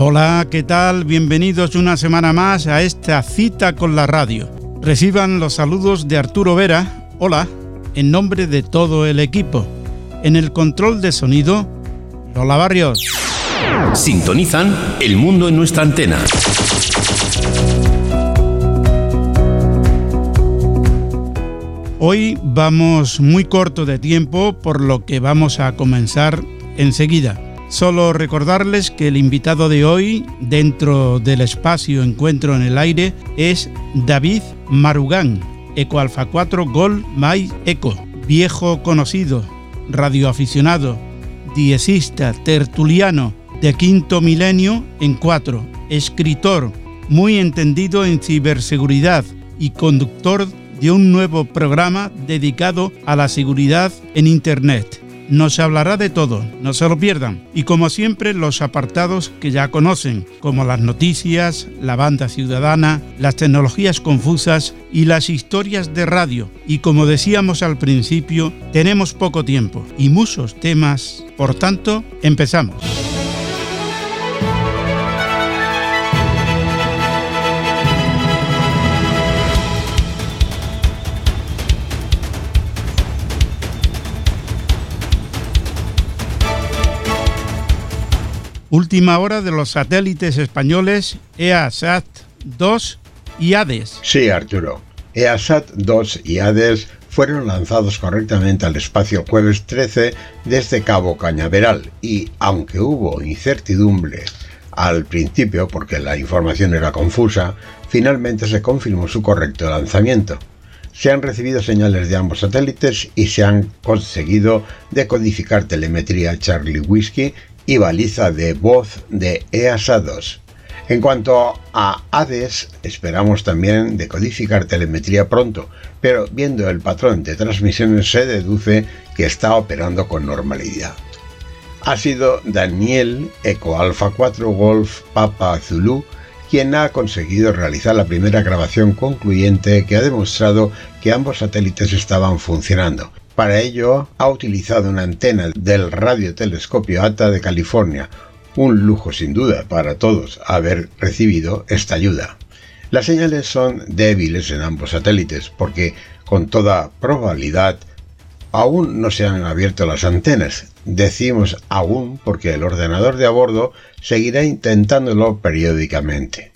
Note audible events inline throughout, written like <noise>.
Hola, ¿qué tal? Bienvenidos una semana más a esta cita con la radio. Reciban los saludos de Arturo Vera, hola, en nombre de todo el equipo. En el control de sonido, Lola Barrios. Sintonizan El mundo en nuestra antena. Hoy vamos muy corto de tiempo, por lo que vamos a comenzar enseguida. Solo recordarles que el invitado de hoy, dentro del espacio Encuentro en el Aire, es David Marugán, Eco Alfa 4 Gol My Eco, viejo conocido, radioaficionado, diecista, tertuliano, de quinto milenio en cuatro, escritor, muy entendido en ciberseguridad y conductor de un nuevo programa dedicado a la seguridad en Internet. Nos hablará de todo, no se lo pierdan. Y como siempre, los apartados que ya conocen, como las noticias, la banda ciudadana, las tecnologías confusas y las historias de radio. Y como decíamos al principio, tenemos poco tiempo y muchos temas. Por tanto, empezamos. Última hora de los satélites españoles EASAT 2 y HADES. Sí, Arturo. EASAT 2 y HADES fueron lanzados correctamente al espacio jueves 13 desde Cabo Cañaveral y, aunque hubo incertidumbre al principio porque la información era confusa, finalmente se confirmó su correcto lanzamiento. Se han recibido señales de ambos satélites y se han conseguido decodificar telemetría Charlie Whiskey y baliza de voz de EASA 2. En cuanto a ADES, esperamos también decodificar telemetría pronto, pero viendo el patrón de transmisiones se deduce que está operando con normalidad. Ha sido Daniel Eco Alpha 4 Golf Papa Zulu quien ha conseguido realizar la primera grabación concluyente que ha demostrado que ambos satélites estaban funcionando para ello ha utilizado una antena del radiotelescopio ATA de California, un lujo sin duda para todos haber recibido esta ayuda. Las señales son débiles en ambos satélites porque con toda probabilidad aún no se han abierto las antenas. Decimos aún porque el ordenador de a bordo seguirá intentándolo periódicamente.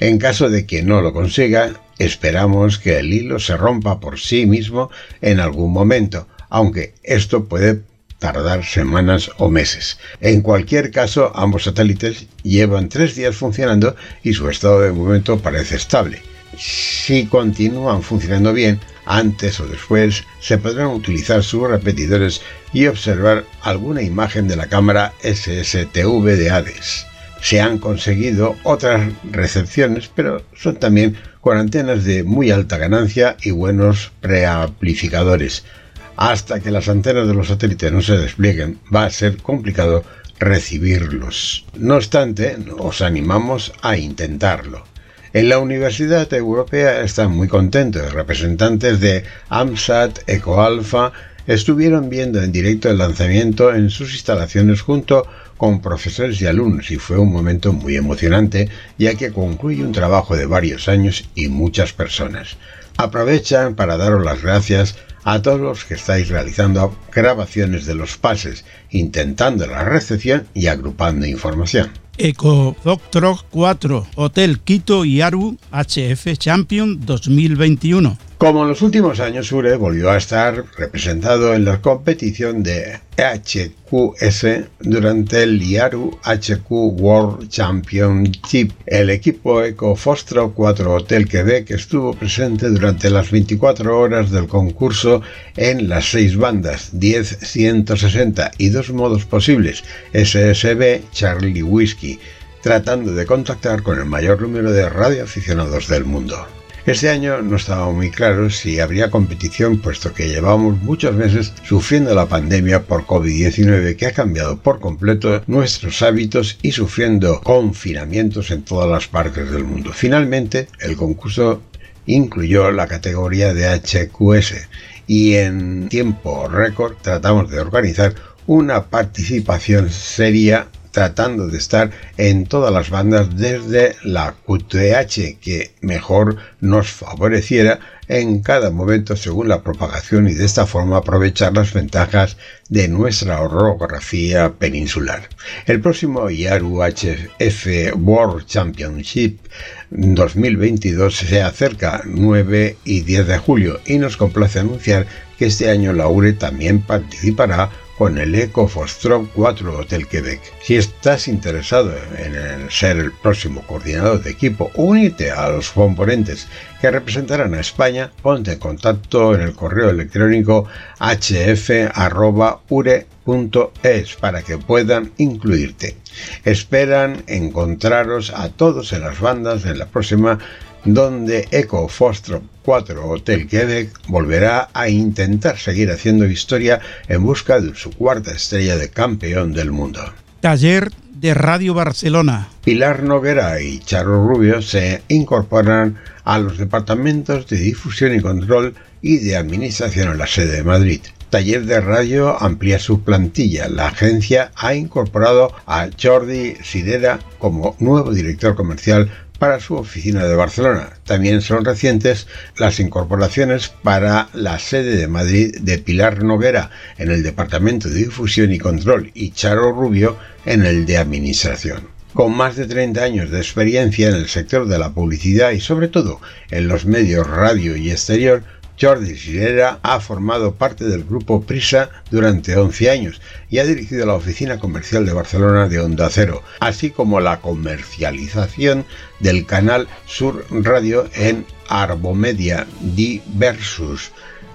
En caso de que no lo consiga, esperamos que el hilo se rompa por sí mismo en algún momento, aunque esto puede tardar semanas o meses. En cualquier caso, ambos satélites llevan tres días funcionando y su estado de momento parece estable. Si continúan funcionando bien, antes o después se podrán utilizar sus repetidores y observar alguna imagen de la cámara SSTV de Hades se han conseguido otras recepciones, pero son también con antenas de muy alta ganancia y buenos preamplificadores. Hasta que las antenas de los satélites no se desplieguen, va a ser complicado recibirlos. No obstante, os animamos a intentarlo. En la Universidad Europea están muy contentos. Representantes de AMSAT, EcoAlpha, estuvieron viendo en directo el lanzamiento en sus instalaciones junto con profesores y alumnos y fue un momento muy emocionante ya que concluye un trabajo de varios años y muchas personas. Aprovechan para daros las gracias a todos los que estáis realizando grabaciones de los pases, intentando la recepción y agrupando información. Eco Doctor 4, Hotel Quito y Aru HF Champion 2021. Como en los últimos años, Ure volvió a estar representado en la competición de HQS durante el IARU HQ World Championship. El equipo Eco Fostro 4 Hotel Quebec estuvo presente durante las 24 horas del concurso en las seis bandas 10, 160 y dos modos posibles SSB Charlie Whiskey tratando de contactar con el mayor número de radioaficionados del mundo. Este año no estaba muy claro si habría competición puesto que llevamos muchos meses sufriendo la pandemia por COVID-19 que ha cambiado por completo nuestros hábitos y sufriendo confinamientos en todas las partes del mundo. Finalmente, el concurso incluyó la categoría de HQS y en tiempo récord tratamos de organizar una participación seria tratando de estar en todas las bandas desde la QTH que mejor nos favoreciera en cada momento según la propagación y de esta forma aprovechar las ventajas de nuestra orografía peninsular. El próximo IARU HF World Championship 2022 se acerca 9 y 10 de julio y nos complace anunciar que este año la URE también participará con el Eco Fostrop 4 Hotel Quebec. Si estás interesado en ser el próximo coordinador de equipo, únete a los componentes que representarán a España, ponte en contacto en el correo electrónico hf.ure.es para que puedan incluirte. Esperan encontraros a todos en las bandas en la próxima donde Eco Fostrop 4 Hotel Quebec volverá a intentar seguir haciendo historia en busca de su cuarta estrella de campeón del mundo. Taller de Radio Barcelona. Pilar Noguera y Charo Rubio se incorporan a los departamentos de difusión y control y de administración en la sede de Madrid. Taller de Radio amplía su plantilla. La agencia ha incorporado a Jordi Sidera como nuevo director comercial para su oficina de Barcelona. También son recientes las incorporaciones para la sede de Madrid de Pilar Noguera en el Departamento de Difusión y Control y Charo Rubio en el de Administración. Con más de 30 años de experiencia en el sector de la publicidad y sobre todo en los medios radio y exterior, Jordi Sirera ha formado parte del grupo Prisa durante 11 años y ha dirigido la oficina comercial de Barcelona de Onda Cero, así como la comercialización del canal Sur Radio en Arbomedia Diversus,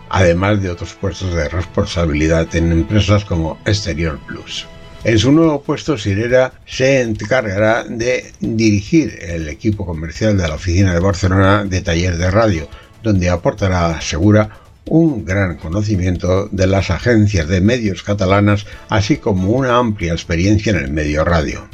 además de otros puestos de responsabilidad en empresas como Exterior Plus. En su nuevo puesto, Sirera se encargará de dirigir el equipo comercial de la oficina de Barcelona de taller de radio, donde aportará, segura, un gran conocimiento de las agencias de medios catalanas, así como una amplia experiencia en el medio radio.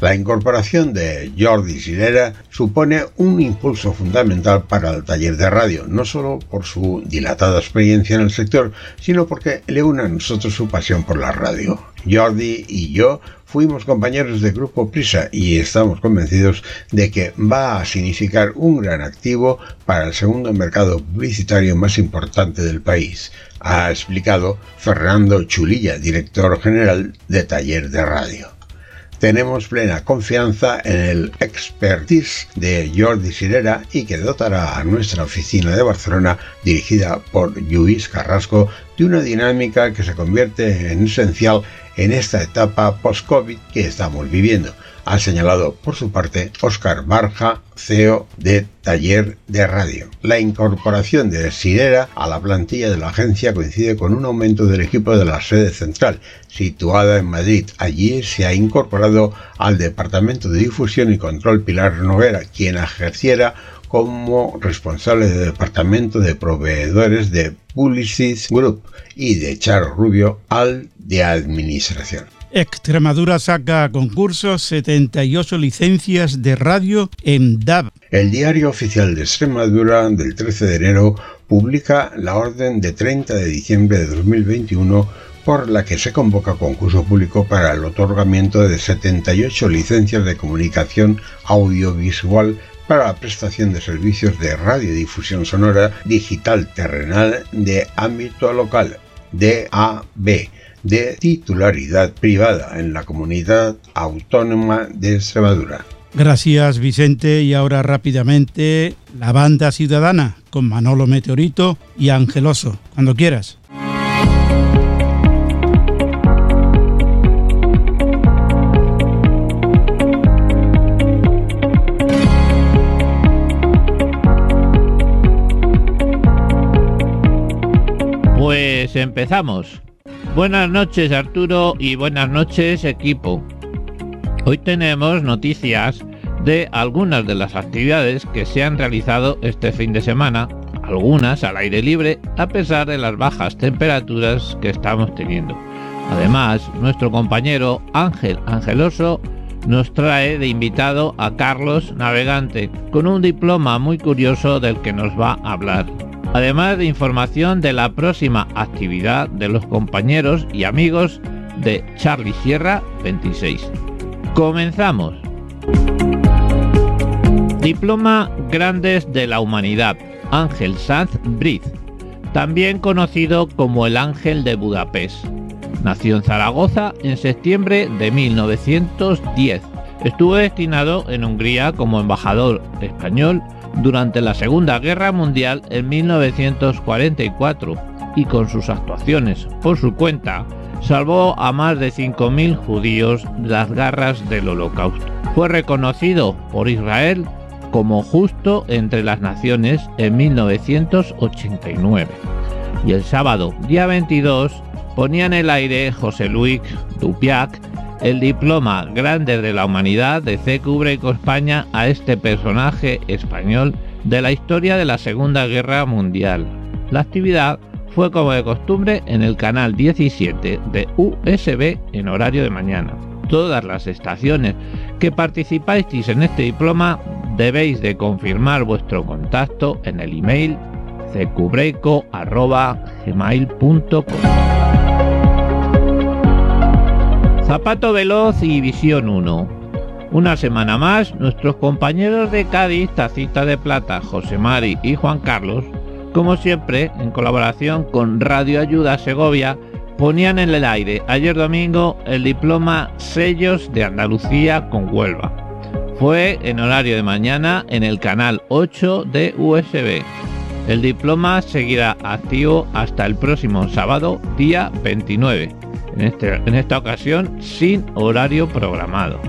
La incorporación de Jordi Sirera supone un impulso fundamental para el taller de radio, no solo por su dilatada experiencia en el sector, sino porque le une a nosotros su pasión por la radio. Jordi y yo fuimos compañeros de Grupo Prisa y estamos convencidos de que va a significar un gran activo para el segundo mercado publicitario más importante del país, ha explicado Fernando Chulilla, director general de Taller de Radio. Tenemos plena confianza en el expertise de Jordi Sirera y que dotará a nuestra oficina de Barcelona, dirigida por Luis Carrasco, de una dinámica que se convierte en esencial en esta etapa post-COVID que estamos viviendo, ha señalado por su parte Oscar Barja, CEO de Taller de Radio. La incorporación de Sirera a la plantilla de la agencia coincide con un aumento del equipo de la sede central, situada en Madrid. Allí se ha incorporado al Departamento de Difusión y Control Pilar Noguera, quien ejerciera como responsable del departamento de proveedores de Publicis Group y de Charo Rubio al de administración. Extremadura saca a concurso 78 licencias de radio en DAB. El diario oficial de Extremadura del 13 de enero publica la orden de 30 de diciembre de 2021 por la que se convoca concurso público para el otorgamiento de 78 licencias de comunicación audiovisual para la prestación de servicios de radiodifusión sonora digital terrenal de ámbito local, DAB, de titularidad privada en la comunidad autónoma de Extremadura. Gracias Vicente y ahora rápidamente la banda ciudadana con Manolo Meteorito y Angeloso, cuando quieras. Pues empezamos. Buenas noches Arturo y buenas noches equipo. Hoy tenemos noticias de algunas de las actividades que se han realizado este fin de semana, algunas al aire libre a pesar de las bajas temperaturas que estamos teniendo. Además, nuestro compañero Ángel Angeloso nos trae de invitado a Carlos Navegante con un diploma muy curioso del que nos va a hablar. Además de información de la próxima actividad de los compañeros y amigos de Charlie Sierra 26. Comenzamos. Diploma Grandes de la Humanidad, Ángel Sanz Briz, también conocido como el Ángel de Budapest. Nació en Zaragoza en septiembre de 1910. Estuvo destinado en Hungría como embajador español durante la Segunda Guerra Mundial en 1944 y con sus actuaciones por su cuenta salvó a más de 5.000 judíos de las garras del holocausto. Fue reconocido por Israel como justo entre las naciones en 1989. Y el sábado, día 22, ponía en el aire José Luis Dupiac el diploma Grande de la Humanidad de C. Cubreco España a este personaje español de la historia de la Segunda Guerra Mundial. La actividad fue como de costumbre en el canal 17 de USB en horario de mañana. Todas las estaciones que participáis en este diploma debéis de confirmar vuestro contacto en el email cubreco.gmail.com Zapato Veloz y Visión 1 Una semana más, nuestros compañeros de Cádiz, Tacita de Plata, José Mari y Juan Carlos, como siempre, en colaboración con Radio Ayuda Segovia, ponían en el aire ayer domingo el diploma Sellos de Andalucía con Huelva. Fue en horario de mañana en el canal 8 de USB. El diploma seguirá activo hasta el próximo sábado, día 29, en, este, en esta ocasión sin horario programado.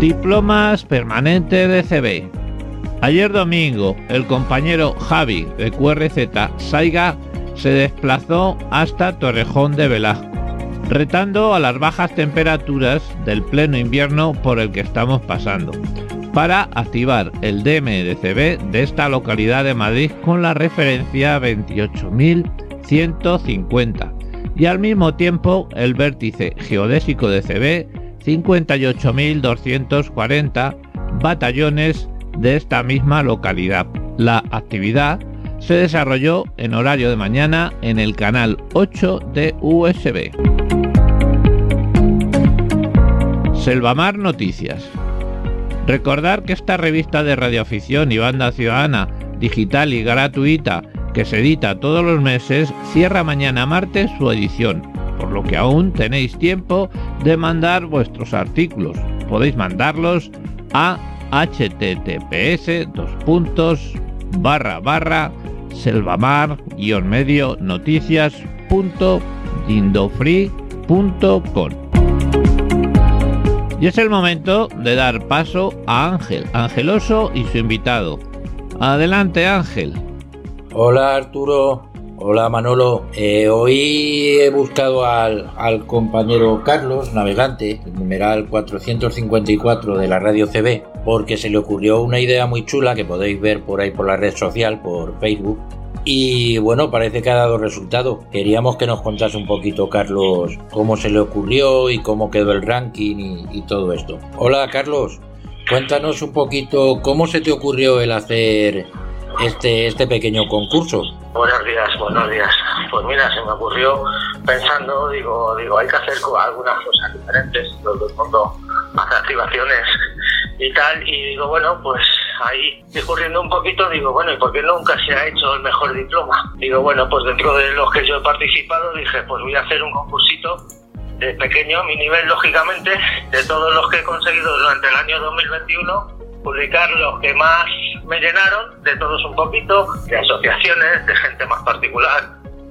Diplomas permanentes de CB. Ayer domingo, el compañero Javi de QRZ Saiga se desplazó hasta Torrejón de Velasco retando a las bajas temperaturas del pleno invierno por el que estamos pasando, para activar el DMDCB de esta localidad de Madrid con la referencia 28.150 y al mismo tiempo el vértice geodésico de CB 58.240 batallones de esta misma localidad. La actividad se desarrolló en horario de mañana en el canal 8 de USB. Selvamar Noticias. Recordar que esta revista de radioafición y banda ciudadana, digital y gratuita, que se edita todos los meses, cierra mañana martes su edición, por lo que aún tenéis tiempo de mandar vuestros artículos. Podéis mandarlos a https barra barra selvamar-medio noticias.dindofree.com y es el momento de dar paso a Ángel, Angeloso y su invitado. Adelante Ángel. Hola Arturo, hola Manolo. Eh, hoy he buscado al, al, compañero Carlos, navegante, el numeral 454 de la radio CB, porque se le ocurrió una idea muy chula que podéis ver por ahí por la red social, por Facebook, y bueno, parece que ha dado resultado. Queríamos que nos contase un poquito, Carlos, cómo se le ocurrió y cómo quedó el ranking y, todo esto. Hola, Carlos. Cuéntanos un poquito cómo se te ocurrió el hacer este, este pequeño concurso. Buenos días, buenos días. Pues mira, se me ocurrió pensando, digo, digo, hay que hacer algunas cosas diferentes. Todo el mundo hace activaciones y tal, y digo, bueno, pues ahí discurriendo un poquito, digo, bueno, ¿y por qué nunca se ha hecho el mejor diploma? Digo, bueno, pues dentro de los que yo he participado, dije, pues voy a hacer un concursito de pequeño, mi nivel, lógicamente, de todos los que he conseguido durante el año 2021, publicar los que más me llenaron, de todos un poquito, de asociaciones, de gente más particular,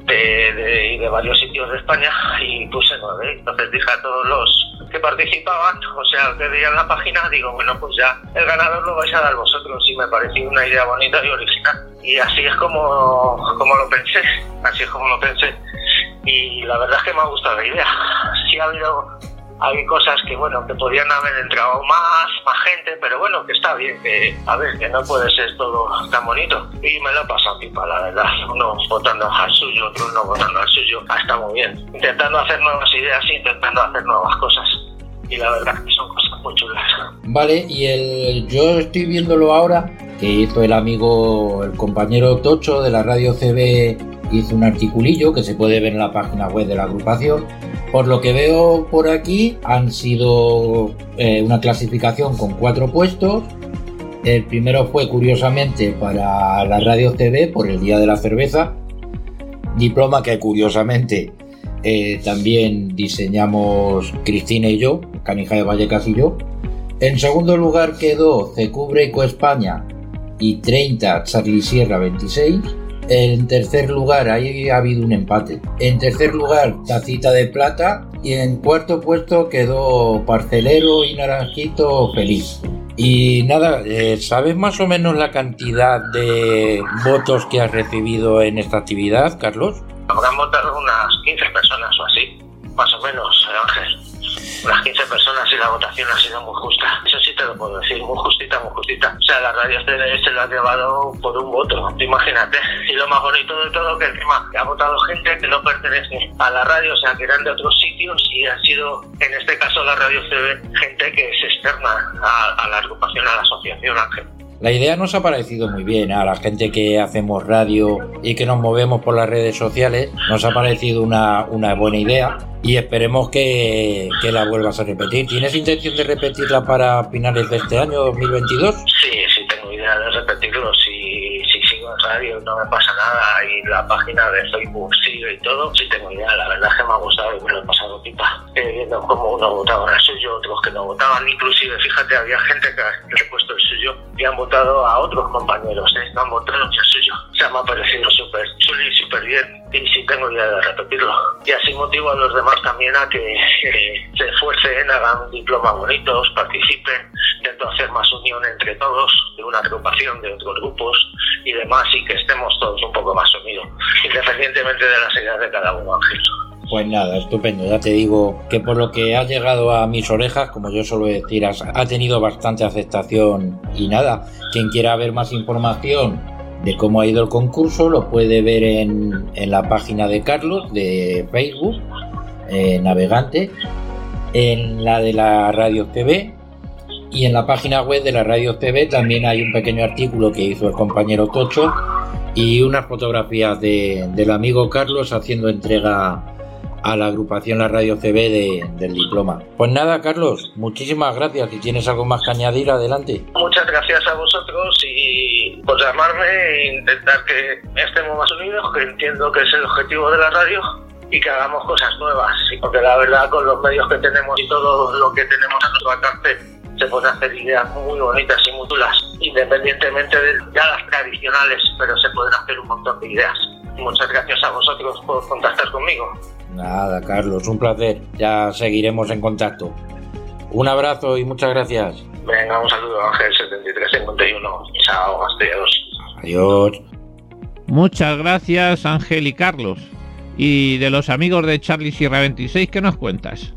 de, de, de varios sitios de España, y puse nueve. Entonces dije a todos los que participaban, o sea, que veían la página, digo, bueno, pues ya el ganador lo vais a dar vosotros y me pareció una idea bonita y original. Y así es como, como lo pensé, así es como lo pensé. Y la verdad es que me ha gustado la idea. Sí ha habido hay cosas que, bueno, que podrían haber entrado más, más gente, pero bueno, que está bien, que, a ver, que no puede ser todo tan bonito. Y me lo he pasado pipa, la verdad. Uno votando al suyo, otro no votando al suyo. Ah, está muy bien. Intentando hacer nuevas ideas, intentando hacer nuevas cosas. Y la verdad que son cosas muy chulas. Vale, y el yo estoy viéndolo ahora, que hizo el amigo, el compañero Tocho de la radio CB, hizo un articulillo que se puede ver en la página web de la agrupación por lo que veo por aquí, han sido eh, una clasificación con cuatro puestos. El primero fue, curiosamente, para la radio TV por el Día de la Cerveza. Diploma que, curiosamente, eh, también diseñamos Cristina y yo, Canija de Vallecas y yo. En segundo lugar quedó Cecubreco España y 30 Charlie Sierra 26. En tercer lugar, ahí ha habido un empate. En tercer lugar, Tacita de Plata. Y en cuarto puesto quedó Parcelero y Naranjito Feliz. Y nada, eh, ¿sabes más o menos la cantidad de votos que has recibido en esta actividad, Carlos? Habrán votado unas 15 personas o así, más o menos, Ángel unas 15 personas y la votación ha sido muy justa. Eso sí te lo puedo decir, muy justita, muy justita. O sea, la radio se lo ha llevado por un voto, imagínate. Y lo más bonito de todo que encima ha votado gente que no pertenece a la radio, o sea, que eran de otros sitios y ha sido, en este caso la radio CB, gente que es externa a, a la agrupación, a la asociación Ángel. La idea nos ha parecido muy bien a la gente que hacemos radio y que nos movemos por las redes sociales. Nos ha parecido una, una buena idea y esperemos que, que, la vuelvas a repetir. ¿Tienes intención de repetirla para finales de este año 2022? Sí, sí, tengo idea de repetirlo. Radio no me pasa nada y la página de Facebook sigue y todo, sí tengo idea. La verdad es que me ha gustado y me lo he pasado pipa. Eh, viendo cómo uno votaba el suyo, otros que no votaban. Inclusive, fíjate, había gente que ha puesto el suyo y han votado a otros compañeros, ¿eh? no han votado el suyo. O sea, me ha parecido súper súper bien y sí tengo idea de repetirlo. Y así motivo a los demás también a que se esfuercen, hagan diplomas bonitos, participen, intento hacer más unión entre todos, de una agrupación, de otros grupos y demás, y que estemos todos un poco más unidos, independientemente de las ideas de cada uno, Ángel. Pues nada, estupendo. Ya te digo que por lo que ha llegado a mis orejas, como yo suelo decir, ha tenido bastante aceptación y nada. Quien quiera ver más información de cómo ha ido el concurso lo puede ver en, en la página de Carlos de Facebook, eh, Navegante, en la de la Radio TV y en la página web de la Radio TV también hay un pequeño artículo que hizo el compañero Tocho y unas fotografías de, del amigo Carlos haciendo entrega a la agrupación La Radio CB del diploma. Pues nada, Carlos, muchísimas gracias. Si tienes algo más que añadir, adelante. Muchas gracias a vosotros y por llamarme e intentar que estemos más unidos, que entiendo que es el objetivo de la radio y que hagamos cosas nuevas. Porque la verdad, con los medios que tenemos y todo lo que tenemos a nuestro alcance, se pueden hacer ideas muy bonitas y muy chulas, independientemente de ya las tradicionales, pero se pueden hacer un montón de ideas. Muchas gracias a vosotros por contactar conmigo. Nada, Carlos, un placer. Ya seguiremos en contacto. Un abrazo y muchas gracias. Venga, un saludo, Ángel 7351. Chao, adiós. Adiós. Muchas gracias, Ángel y Carlos. Y de los amigos de Charlie Sierra 26, ¿qué nos cuentas?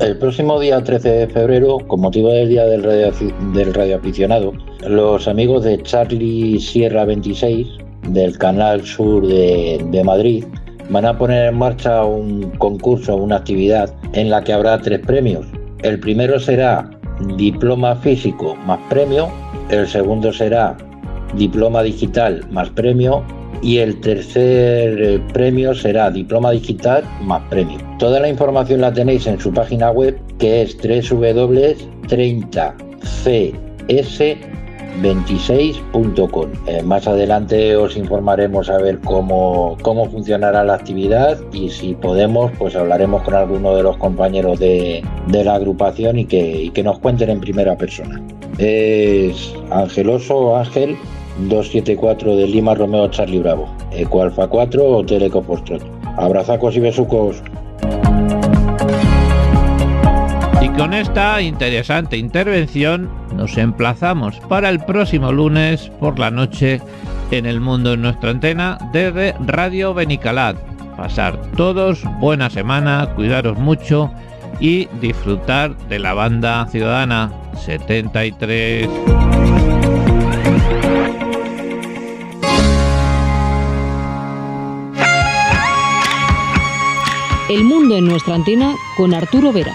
El próximo día 13 de febrero, con motivo del Día del, radio, del radioaficionado, los amigos de Charlie Sierra 26 del Canal Sur de, de Madrid van a poner en marcha un concurso, una actividad en la que habrá tres premios. El primero será diploma físico más premio, el segundo será diploma digital más premio y el tercer eh, premio será diploma digital más premio. Toda la información la tenéis en su página web que es www.30cs 26.com. Eh, más adelante os informaremos a ver cómo, cómo funcionará la actividad y si podemos, pues hablaremos con alguno de los compañeros de, de la agrupación y que, y que, nos cuenten en primera persona. Es Angeloso Ángel 274 de Lima Romeo Charlie Bravo, Eco Alfa 4 Hotel Eco Foxtrot. Abrazacos y besucos. Con esta interesante intervención nos emplazamos para el próximo lunes por la noche en el mundo en nuestra antena desde Radio Benicalad. Pasar todos buena semana, cuidaros mucho y disfrutar de la banda ciudadana 73. El mundo en nuestra antena con Arturo Vera.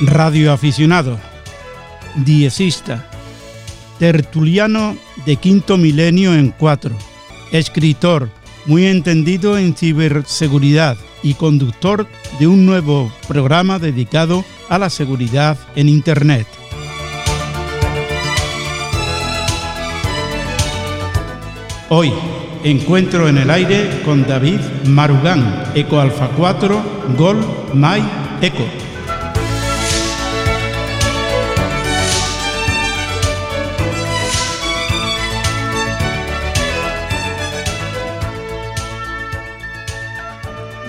Radioaficionado, diecista, tertuliano de quinto milenio en cuatro, escritor, muy entendido en ciberseguridad y conductor de un nuevo programa dedicado a la seguridad en Internet. Hoy, encuentro en el aire con David Marugán, Eco Alfa 4, Gol, My, Eco.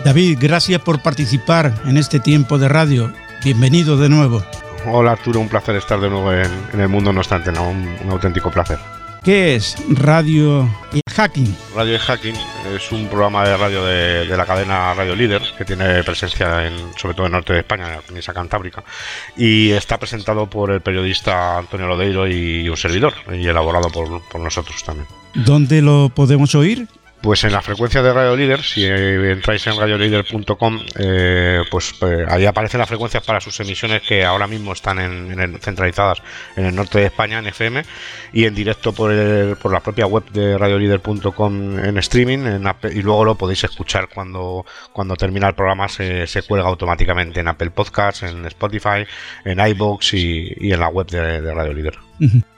David, gracias por participar en este tiempo de radio. Bienvenido de nuevo. Hola Arturo, un placer estar de nuevo en, el mundo no obstante, un, un auténtico placer. ¿Qué es Radio Hacking? Radio Hacking es un programa de radio de, la cadena Radio Líder que tiene presencia en, sobre todo en el norte de España, en la península cantábrica, y está presentado por el periodista Antonio Lodeiro y un servidor, y elaborado por, por nosotros también. ¿Dónde lo podemos oír? Pues en la frecuencia de Radio Líder, si entráis en radiolider.com, eh, pues eh, ahí aparecen las frecuencias para sus emisiones que ahora mismo están en, centralizadas en el norte de España, en FM, y en directo por, por la propia web de radiolider.com en streaming, y luego lo podéis escuchar cuando, cuando termina el programa, se, cuelga automáticamente en Apple Podcasts, en Spotify, en iBox y, y en la web de, de Radio Líder.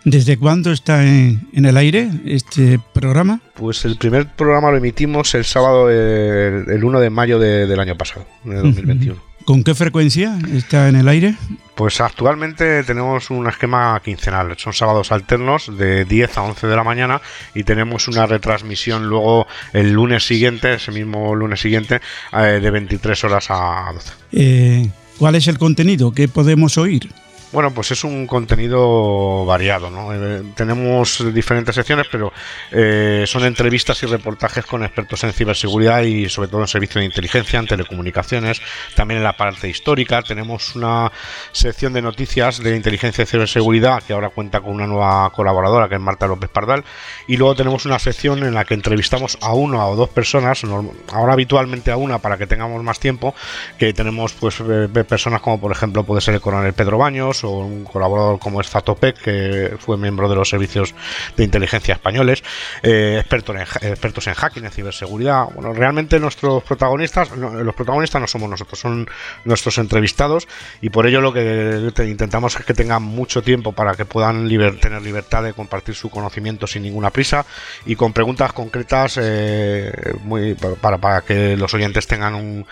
¿Desde cuándo está en, el aire este programa? Pues el primer programa lo emitimos el sábado, el, 1 de mayo del año pasado, de 2021. ¿Con qué frecuencia está en el aire? Pues actualmente tenemos un esquema quincenal, son sábados alternos de 10 a 11 de la mañana y tenemos una retransmisión luego el lunes siguiente, ese mismo lunes siguiente, eh, de 23 horas a 12. Eh, ¿Cuál es el contenido que podemos oír? Bueno, pues es un contenido variado, ¿no? Eh, tenemos diferentes secciones, pero eh, son entrevistas y reportajes con expertos en ciberseguridad y sobre todo en servicios de inteligencia, en telecomunicaciones, también en la parte histórica. Tenemos una sección de noticias de inteligencia y ciberseguridad que ahora cuenta con una nueva colaboradora que es Marta López Pardal. Y luego tenemos una sección en la que entrevistamos a una o dos personas, ahora habitualmente a una para que tengamos más tiempo, que tenemos pues eh, personas como por ejemplo puede ser el coronel Pedro Baños, un colaborador como es Zatopek, que fue miembro de los servicios de inteligencia españoles, eh, expertos, en, expertos en hacking, en ciberseguridad. Bueno, realmente nuestros protagonistas, los protagonistas no somos nosotros, son nuestros entrevistados y por ello lo que intentamos es que tengan mucho tiempo para que puedan tener libertad de compartir su conocimiento sin ninguna prisa y con preguntas concretas eh, muy, para, para que los oyentes tengan un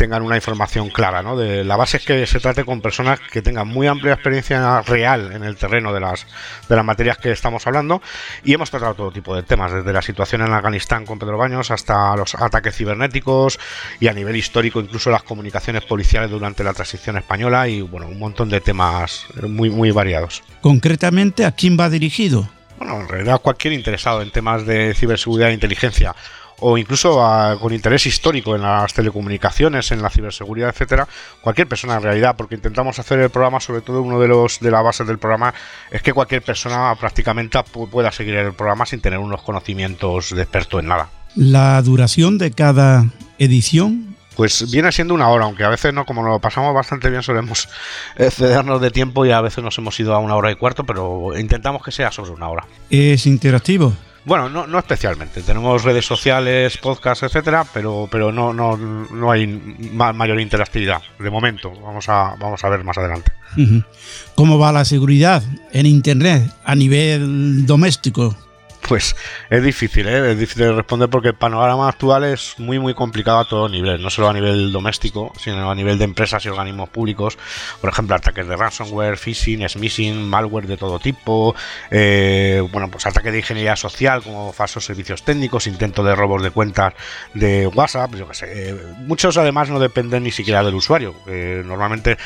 tengan una información clara, ¿no? De la base es que se trate con personas que tengan muy amplia experiencia real en el terreno de las de las materias que estamos hablando y hemos tratado todo tipo de temas, desde la situación en Afganistán con Pedro Baños hasta los ataques cibernéticos y a nivel histórico incluso las comunicaciones policiales durante la transición española y bueno, un montón de temas muy muy variados. Concretamente, ¿a quién va dirigido? Bueno, en realidad cualquier interesado en temas de ciberseguridad e inteligencia o incluso con interés histórico en las telecomunicaciones, en la ciberseguridad, etcétera, cualquier persona en realidad, porque intentamos hacer el programa, sobre todo uno de los de la base del programa es que cualquier persona prácticamente pueda seguir el programa sin tener unos conocimientos de experto en nada. La duración de cada edición pues viene siendo una hora, aunque a veces no, como lo pasamos bastante bien, solemos <laughs> cedernos de tiempo y a veces nos hemos ido a una hora y cuarto, pero intentamos que sea sobre una hora. ¿Es interactivo? Bueno, no, no especialmente. Tenemos redes sociales, podcasts, etcétera, pero, pero no, no, no hay mayor interactividad de momento. Vamos a, vamos a ver más adelante. ¿Cómo va la seguridad en Internet a nivel doméstico? Pues es difícil, ¿eh? es difícil de responder porque el panorama actual es muy muy complicado a todos niveles, no solo a nivel doméstico, sino a nivel de empresas y organismos públicos. Por ejemplo, ataques de ransomware, phishing, smishing, malware de todo tipo, eh, bueno, pues ataques de ingeniería social como falsos servicios técnicos, intento de robos de cuentas de WhatsApp, yo qué sé. Eh, muchos además no dependen ni siquiera del usuario. normalmente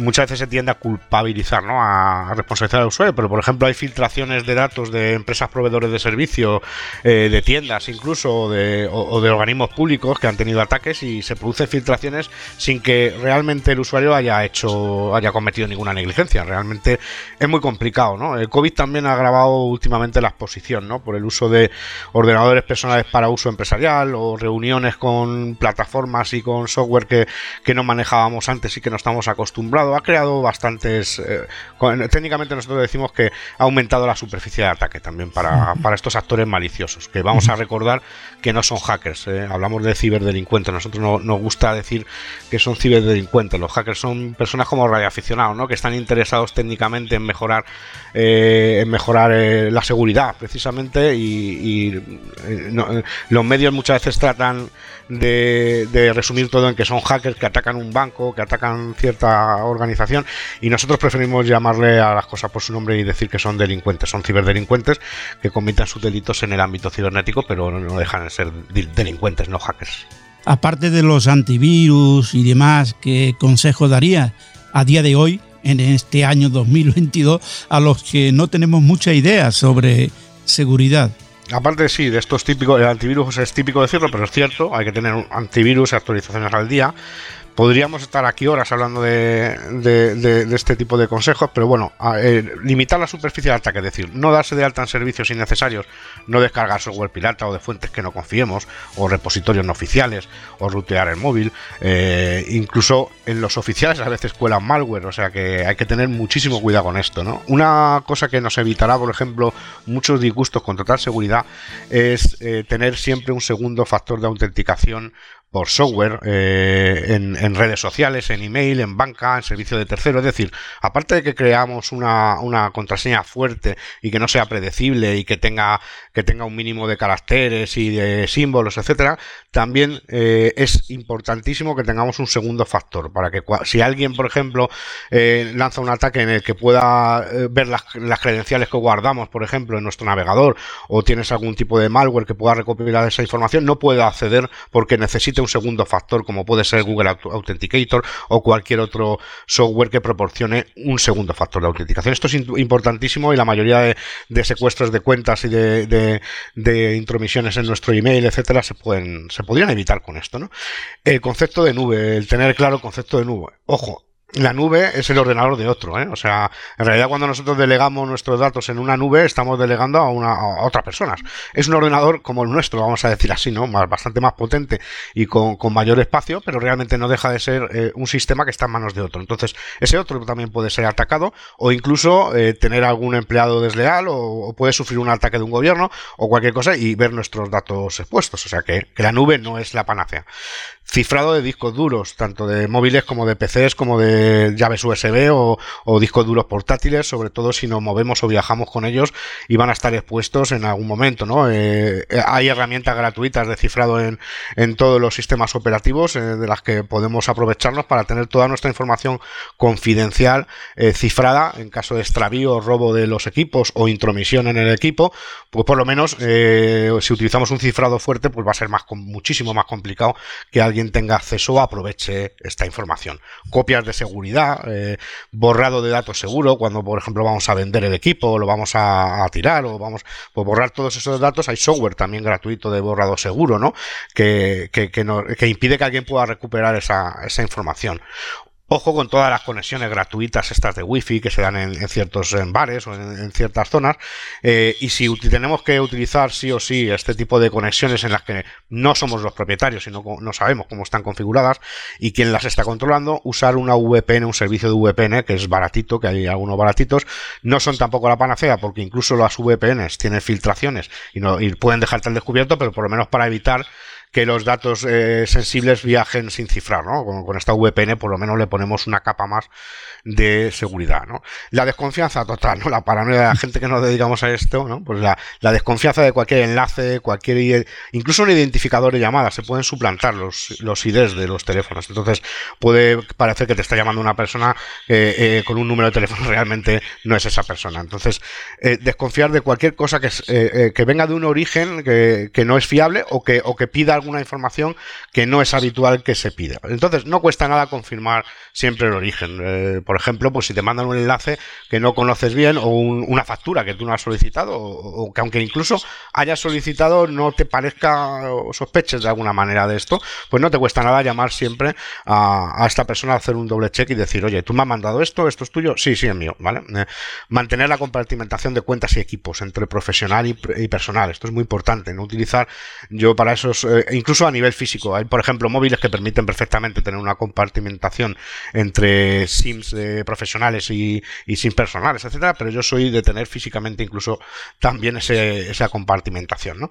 muchas veces se tiende a culpabilizar, ¿no? A, responsabilizar al usuario, pero por ejemplo hay filtraciones de datos de empresas proveedores de servicio, eh, de tiendas incluso, o de, organismos públicos que han tenido ataques y se producen filtraciones sin que realmente el usuario haya hecho, haya cometido ninguna negligencia. Realmente es muy complicado, ¿no? El COVID también ha agravado últimamente la exposición, ¿no? Por el uso de ordenadores personales para uso empresarial o reuniones con plataformas y con software que, que no manejábamos antes y que no estamos acostumbrados. Ha creado bastantes... Eh, técnicamente nosotros decimos que ha aumentado la superficie de ataque también para para estos actores maliciosos, que vamos a recordar que no son hackers, ¿eh? hablamos de ciberdelincuentes, nosotros no, nos gusta decir que son ciberdelincuentes, los hackers son personas como radioaficionados, ¿no? que están interesados técnicamente en mejorar, eh, en mejorar la seguridad precisamente y, los medios muchas veces tratan de, resumir todo en que son hackers que atacan un banco, que atacan cierta organización y nosotros preferimos llamarle a las cosas por su nombre y decir que son delincuentes, son ciberdelincuentes que cometen sus delitos en el ámbito cibernético pero no dejan de ser delincuentes, no hackers. Aparte de los antivirus y demás, ¿qué consejo daría a día de hoy, en este año 2022, a los que no tenemos mucha idea sobre seguridad? Aparte, sí, de estos típicos, el antivirus es típico decirlo, pero es cierto, hay que tener antivirus y actualizaciones al día. Podríamos estar aquí horas hablando de, este tipo de consejos, pero bueno, eh, limitar la superficie de ataque, es decir, no darse de alta en servicios innecesarios, no descargar software pirata o de fuentes que no confiemos, o repositorios no oficiales, o rutear el móvil, eh, incluso en los oficiales a veces cuelan malware, o sea que hay que tener muchísimo cuidado con esto, ¿no? Una cosa que nos evitará, por ejemplo, muchos disgustos con total seguridad es eh, tener siempre un segundo factor de autenticación por software, eh, en, redes sociales, en email, en banca, en servicio de tercero. Es decir, aparte de que creamos una, una, contraseña fuerte y que no sea predecible y que tenga, que tenga un mínimo de caracteres y de símbolos, etcétera, también eh, es importantísimo que tengamos un segundo factor para que si alguien, por ejemplo, eh, lanza un ataque en el que pueda ver las, las credenciales que guardamos, por ejemplo, en nuestro navegador, o tienes algún tipo de malware que pueda recopilar esa información, no pueda acceder porque necesita un segundo factor como puede ser Google Authenticator o cualquier otro software que proporcione un segundo factor de autenticación. Esto es importantísimo y la mayoría de, secuestros de cuentas y de, intromisiones en nuestro email, etcétera, se pueden, se podrían evitar con esto, ¿no? El concepto de nube, el tener claro el concepto de nube. Ojo, la nube es el ordenador de otro, ¿eh? O sea, en realidad cuando nosotros delegamos nuestros datos en una nube, estamos delegando a, una, a otras personas. Es un ordenador como el nuestro, vamos a decir así, ¿no? Más, bastante más potente y con, mayor espacio, pero realmente no deja de ser eh, un sistema que está en manos de otro. Entonces, ese otro también puede ser atacado o incluso eh, tener algún empleado desleal o, puede sufrir un ataque de un gobierno o cualquier cosa y ver nuestros datos expuestos. O sea, que, que la nube no es la panacea cifrado de discos duros, tanto de móviles como de PCs, como de llaves USB o, discos duros portátiles, sobre todo si nos movemos o viajamos con ellos y van a estar expuestos en algún momento. ¿no? Eh, hay herramientas gratuitas de cifrado en, todos los sistemas operativos eh, de las que podemos aprovecharnos para tener toda nuestra información confidencial eh, cifrada en caso de extravío robo de los equipos o intromisión en el equipo, pues por lo menos si utilizamos un cifrado fuerte, pues va a ser más, muchísimo más complicado que alguien tenga acceso o aproveche esta información. Copias de seguridad, eh, borrado de datos seguro, cuando por ejemplo vamos a vender el equipo, lo vamos a, tirar, o vamos a pues, borrar todos esos datos. Hay software también gratuito de borrado seguro, ¿no? Que, que, impide que alguien pueda recuperar esa, esa información Ojo con todas las conexiones gratuitas estas de wifi que se dan en, ciertos bares o en, ciertas zonas. Eh, y si tenemos que utilizar sí o sí este tipo de conexiones en las que no somos los propietarios, sino no sabemos cómo están configuradas y quién las está controlando, usar una VPN, un servicio de VPN que es baratito, que hay algunos baratitos, no son tampoco la panacea porque incluso las VPNs tienen filtraciones y, no, y pueden dejarte al descubierto, pero por lo menos para evitar que los datos eh, sensibles viajen sin cifrar, ¿no? Con, esta VPN por lo menos le ponemos una capa más de seguridad, ¿no? La desconfianza total, ¿no? La paranoia de la gente que nos dedicamos a esto, ¿no? Pues la, desconfianza de cualquier enlace, cualquier, incluso un identificador de llamadas, se pueden suplantar los, los IDs de los teléfonos. Entonces puede parecer que te está llamando una persona eh, eh, con un número de teléfono, <laughs> realmente no es esa persona. Entonces, desconfiar de cualquier cosa que, que venga de un origen que, que no es fiable o que, o que pida alguna información que no es habitual que se pida. Entonces, no cuesta nada confirmar siempre el origen. Eh, por ejemplo, pues si te mandan un enlace que no conoces bien o una factura que tú no has solicitado o, que aunque incluso hayas solicitado no te parezca o sospeches de alguna manera de esto, pues no te cuesta nada llamar siempre a, esta persona a hacer un doble check y decir, oye, tú me has mandado esto, esto es tuyo, sí, sí, es mío, ¿vale? Eh, mantener la compartimentación de cuentas y equipos entre profesional y, personal, esto es muy importante, no utilizar yo para esos eh, incluso a nivel físico. Hay, por ejemplo, móviles que permiten perfectamente tener una compartimentación entre SIMs profesionales y, SIMs personales, etcétera, pero yo soy de tener físicamente incluso también esa compartimentación. ¿no?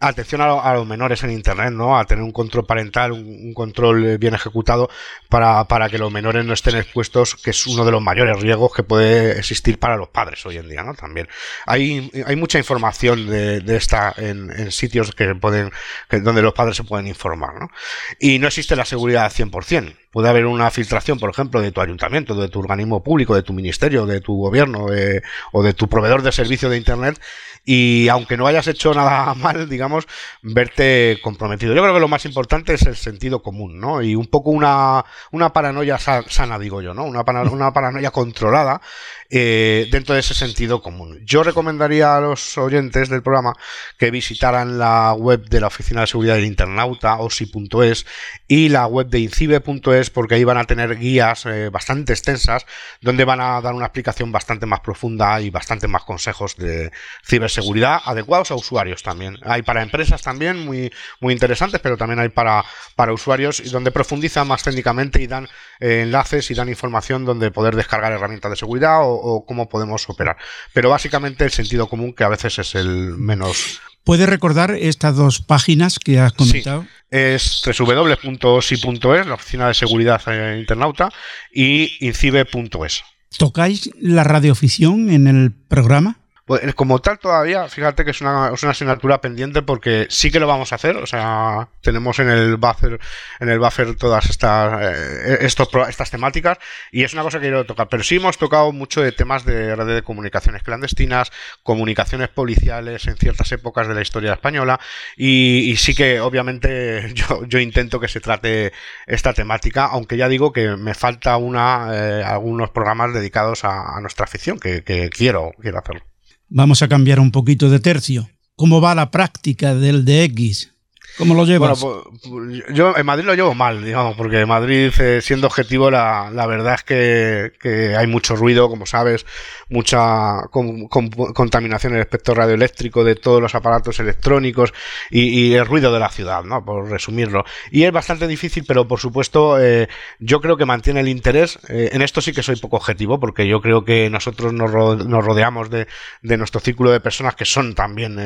Atención a, los menores en Internet, ¿no? a tener un control parental, un, control bien ejecutado para, que los menores no estén expuestos, que es uno de los mayores riesgos que puede existir para los padres hoy en día. ¿no? También hay, hay mucha información de, esta en, sitios que pueden, donde los padres se pueden informar. ¿no? Y no existe la seguridad al 100%. Puede haber una filtración, por ejemplo, de tu ayuntamiento, de tu organismo público, de tu ministerio, de tu gobierno eh, o de tu proveedor de servicio de Internet y aunque no hayas hecho nada <laughs> mal, digamos, verte comprometido. Yo creo que lo más importante es el sentido común, ¿no? Y un poco una, una paranoia sana, digo yo, ¿no? Una, una paranoia controlada eh, dentro de ese sentido común. Yo recomendaría a los oyentes del programa que visitaran la web de la Oficina de Seguridad del Internauta, osi.es, y la web de incibe.es, porque ahí van a tener guías eh, bastante extensas, donde van a dar una explicación bastante más profunda y bastante más consejos de ciberseguridad adecuados a usuarios también. Hay para empresas también muy, muy interesantes, pero también hay para, para usuarios y donde profundizan más técnicamente y dan eh, enlaces y dan información donde poder descargar herramientas de seguridad o, cómo podemos operar. Pero básicamente el sentido común que a veces es el menos ¿Puedes recordar estas dos páginas que has comentado? Sí, es www.si.es, la oficina de seguridad eh, internauta, y incibe.es. ¿Tocáis la radioficción en el programa? Pues, como tal todavía, fíjate que es una, asignatura pendiente porque sí que lo vamos a hacer, o sea, tenemos en el buffer, en el buffer todas estas, eh, estos, estas temáticas y es una cosa que quiero tocar, pero sí hemos tocado mucho de temas de redes de comunicaciones clandestinas, comunicaciones policiales en ciertas épocas de la historia española y, sí que obviamente <laughs> yo, intento que se trate esta temática, aunque ya digo que me falta una, eh, algunos programas dedicados a, nuestra afición, que, que quiero, quiero hacerlo. Vamos a cambiar un poquito de tercio. ¿Cómo va la práctica del DX? ¿Cómo lo llevas? Bueno, pues, yo en Madrid lo llevo mal, digamos, porque en Madrid, eh, siendo objetivo, la, verdad es que, hay mucho ruido, como sabes, mucha contaminación en el espectro radioeléctrico de todos los aparatos electrónicos y, el ruido de la ciudad, ¿no? Por resumirlo. Y es bastante difícil, pero por supuesto, eh, yo creo que mantiene el interés. Eh, en esto sí que soy poco objetivo, porque yo creo que nosotros nos, rodeamos de, de, nuestro círculo de personas que son también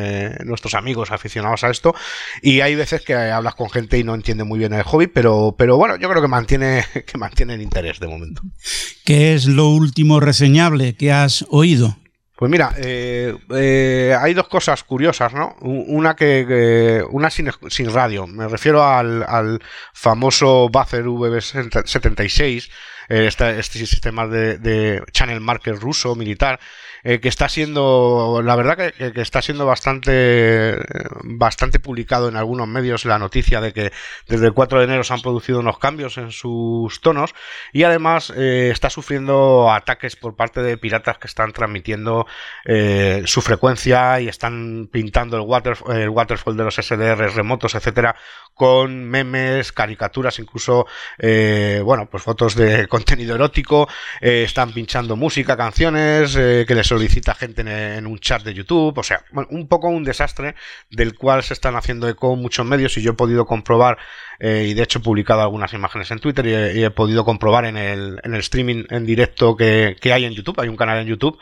nuestros amigos aficionados a esto, y hay veces que hablas con gente y no entiende muy bien el hobby, pero, pero bueno, yo creo que mantiene, <laughs> que mantiene el interés de momento. ¿Qué es lo último reseñable que has oído? Pues mira, eh, eh, hay dos cosas curiosas, ¿no? Una que, una sin, radio. Me refiero al, famoso Buzzer VB76, eh, este, este, sistema de, channel marker ruso militar eh, que está siendo, la verdad que, está siendo bastante, bastante publicado en algunos medios la noticia de que desde el 4 de enero se han producido unos cambios en sus tonos y además eh, está sufriendo ataques por parte de piratas que están transmitiendo eh, su frecuencia y están pintando el, water, el waterfall de los SDR remotos, etcétera, con memes, caricaturas, incluso, eh, bueno, pues fotos de <laughs> contenido erótico, eh, están pinchando música, canciones, eh, que les solicita gente en, un chat de YouTube, o sea, un poco un desastre del cual se están haciendo eco muchos medios y yo he podido comprobar y de hecho he publicado algunas imágenes en Twitter y he, podido comprobar en el, en el streaming en directo que, que, hay en YouTube, hay un canal en YouTube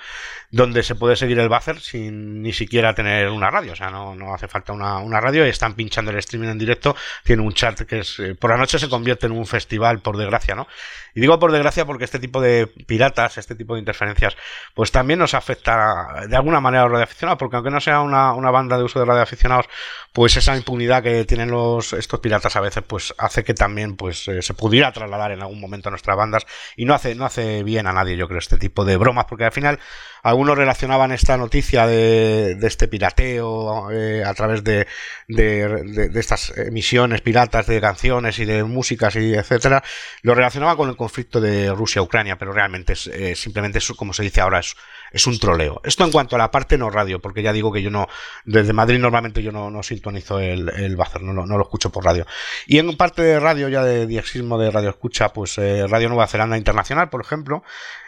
donde se puede seguir el buzzer sin ni siquiera tener una radio, o sea, no, no hace falta una, una radio. Y están pinchando el streaming en directo. Tiene un chat que es, eh, por la noche se convierte en un festival, por desgracia, ¿no? Y digo por desgracia porque este tipo de piratas, este tipo de interferencias, pues también nos afecta de alguna manera a los radioaficionados, porque aunque no sea una, banda de uso de radioaficionados, pues esa impunidad que tienen los, estos piratas a veces, pues hace que también pues eh, se pudiera trasladar en algún momento a nuestras bandas y no hace, no hace bien a nadie, yo creo, este tipo de bromas, porque al final algunos relacionaban esta noticia de, este pirateo eh, a través de, de, estas emisiones piratas de canciones y de músicas y etcétera, lo relacionaban con el conflicto de Rusia-Ucrania, pero realmente es eh, simplemente, es, como se dice ahora, es, un troleo. Esto en cuanto a la parte no radio, porque ya digo que yo no, desde Madrid normalmente yo no, no sintonizo el, el no, lo escucho por radio. Y en parte de radio, ya de diexismo de radio escucha, pues eh, Radio Nueva Zelanda Internacional, por ejemplo,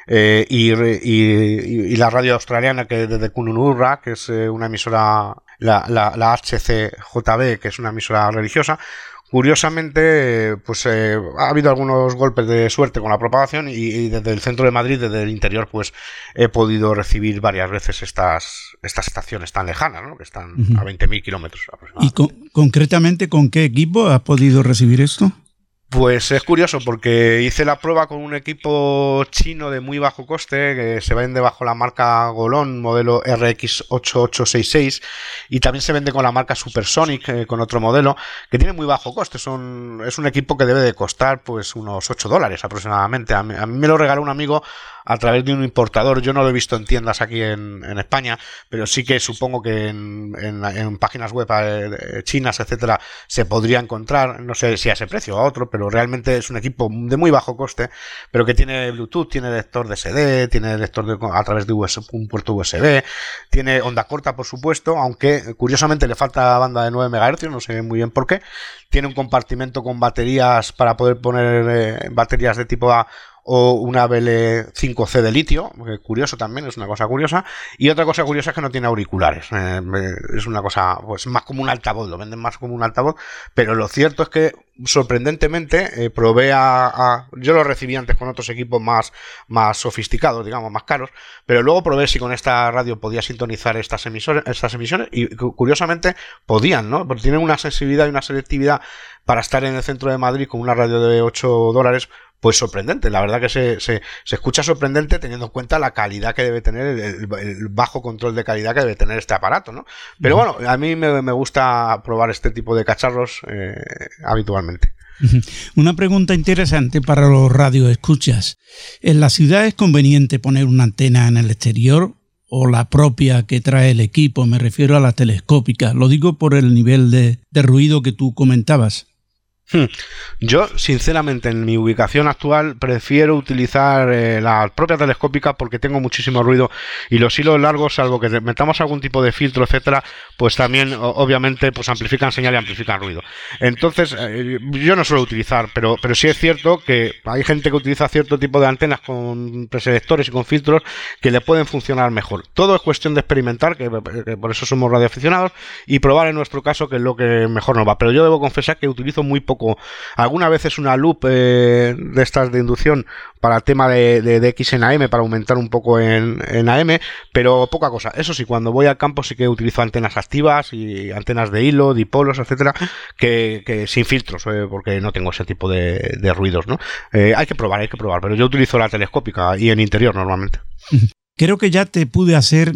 eh, y, y, la radio australiana que desde Kununurra, que es eh, una emisora, la, la, la, HCJB, que es una emisora religiosa, Curiosamente, pues eh, ha habido algunos golpes de suerte con la propagación y, desde el centro de Madrid, desde el interior, pues he podido recibir varias veces estas, estas estaciones tan lejanas, ¿no? que están a 20.000 kilómetros aproximadamente. ¿Y concretamente con qué equipo has podido recibir esto? Pues es curioso porque hice la prueba con un equipo chino de muy bajo coste que se vende bajo la marca Golon modelo RX8866 y también se vende con la marca Supersonic eh, con otro modelo que tiene muy bajo coste. Es un equipo que debe de costar pues unos 8 dólares aproximadamente. A mí me lo regaló un amigo a través de un importador. Yo no lo he visto en tiendas aquí en, en España, pero sí que supongo que en, en, páginas web eh, chinas, etcétera, se podría encontrar, no sé si a ese precio o a otro, pero realmente es un equipo de muy bajo coste, pero que tiene Bluetooth, tiene lector de SD, tiene lector de, a través de un puerto USB, tiene onda corta, por supuesto, aunque curiosamente le falta banda de 9 MHz, no sé muy bien por qué. Tiene un compartimento con baterías para poder poner eh, baterías de tipo A o una BL5C de litio, curioso también, es una cosa curiosa. Y otra cosa curiosa es que no tiene auriculares. Eh, es una cosa, pues más como un altavoz, lo venden más como un altavoz. Pero lo cierto es que sorprendentemente eh, probé a, Yo lo recibí antes con otros equipos más, más sofisticados, digamos, más caros. Pero luego probé si con esta radio podía sintonizar estas, estas emisiones. Y curiosamente podían, ¿no? Porque tienen una sensibilidad y una selectividad para estar en el centro de Madrid con una radio de 8 dólares pues sorprendente. La verdad que se, se, escucha sorprendente teniendo en cuenta la calidad que debe tener, el, bajo control de calidad que debe tener este aparato, ¿no? Pero bueno, a mí me, gusta probar este tipo de cacharros eh, habitualmente. Una pregunta interesante para los radioescuchas. ¿En la ciudad es conveniente poner una antena en el exterior o la propia que trae el equipo? Me refiero a la telescópica. Lo digo por el nivel de ruido que tú comentabas. Hmm. Yo, sinceramente, en mi ubicación actual prefiero utilizar eh, la propia telescópica porque tengo muchísimo ruido y los hilos largos, salvo que metamos algún tipo de filtro, etcétera, pues también, obviamente, pues amplifican señal y amplifican ruido. Entonces, eh, yo no suelo utilizar, pero, pero sí es cierto que hay gente que utiliza cierto tipo de antenas con preselectores y con filtros que le pueden funcionar mejor. Todo es cuestión de experimentar, que, que por eso somos radioaficionados, y probar en nuestro caso que es lo que mejor nos va. Pero yo debo confesar que utilizo muy poco alguna vez es una loop eh, de estas de inducción para el tema de, de, X en AM, para aumentar un poco en, AM, pero poca cosa. Eso sí, cuando voy al campo sí que utilizo antenas activas y antenas de hilo, dipolos, etcétera, que, sin filtros, eh, porque no tengo ese tipo de, ruidos, ¿no? Eh, hay que probar, hay que probar, pero yo utilizo la telescópica y en interior normalmente. <laughs> Creo que ya te pude hacer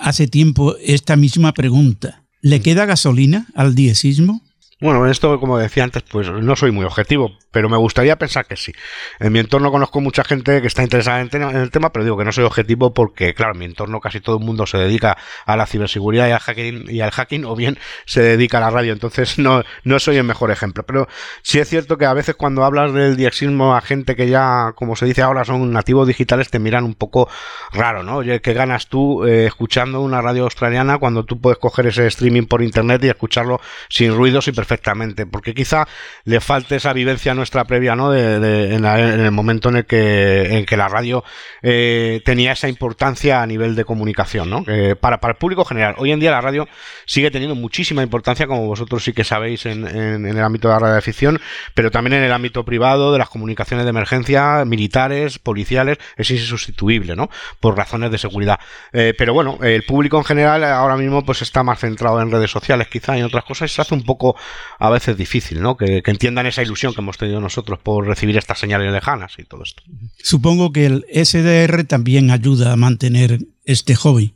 hace tiempo esta misma pregunta. ¿Le queda gasolina al diesismo? Bueno, esto, como decía antes, pues no soy muy objetivo, pero me gustaría pensar que sí. En mi entorno conozco mucha gente que está interesada en, el tema, pero digo que no soy objetivo porque, claro, en mi entorno casi todo el mundo se dedica a la ciberseguridad y al hacking, y al hacking o bien se dedica a la radio, entonces <laughs> no, no soy el mejor ejemplo. Pero sí es cierto que a veces cuando hablas del diexismo a gente que ya, como se dice ahora, son nativos digitales, te miran un poco raro, ¿no? Oye, ¿qué ganas tú eh, escuchando una radio australiana cuando tú puedes coger ese streaming por internet y escucharlo sin ruidos y perfectamente perfectamente, porque quizá le falte esa vivencia nuestra previa, ¿no? De, en, el momento en el que, en que la radio eh, tenía esa importancia a nivel de comunicación, ¿no? para, para el público general. Hoy en día la radio sigue teniendo muchísima importancia, como vosotros sí que sabéis, en, en, el ámbito de la radioafición, pero también en el ámbito privado, de las comunicaciones de emergencia, militares, policiales, es insustituible, ¿no? Por razones de seguridad. Eh, pero bueno, el público en general ahora mismo pues está más centrado en redes sociales quizá en otras cosas y se hace un poco a veces difícil, ¿no? Que, entiendan esa ilusión que hemos tenido nosotros por recibir estas señales lejanas y todo esto. Supongo que el SDR también ayuda a mantener este hobby.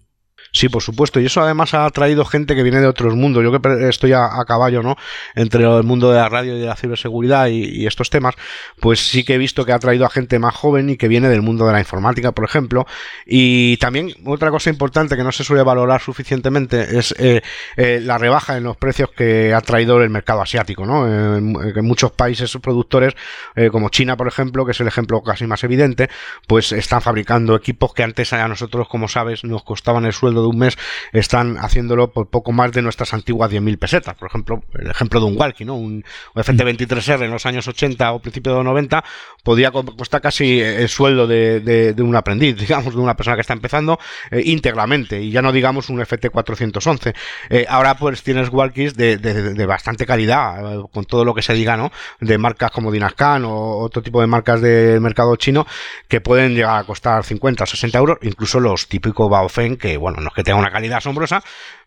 Sí, por supuesto. Y eso además ha traído gente que viene de otros mundos. Yo que estoy a, caballo, ¿no? Entre el mundo de la radio y de la ciberseguridad y, estos temas, pues sí que he visto que ha traído a gente más joven y que viene del mundo de la informática, por ejemplo. Y también otra cosa importante que no se suele valorar suficientemente es eh, eh, la rebaja en los precios que ha traído el mercado asiático, ¿no? En, muchos países productores, eh, como China, por ejemplo, que es el ejemplo casi más evidente, pues están fabricando equipos que antes a nosotros, como sabes, nos costaban el sueldo de un mes, están haciéndolo por poco más de nuestras antiguas 10.000 pesetas. Por ejemplo, el ejemplo de un Walkie, ¿no? Un FT23R en los años 80 o principios de los 90 podía costar casi el sueldo de, un aprendiz, <laughs> digamos, de una persona que está empezando eh, íntegramente. Y ya no digamos un FT411. Eh, ahora pues tienes Walkies de, bastante calidad, eh, con todo lo que se diga, ¿no? De marcas como Dinascan o otro tipo de marcas del mercado chino que pueden llegar a costar 50 o 60 euros, incluso los típicos Baofeng, que bueno, no que tenga una calidad asombrosa,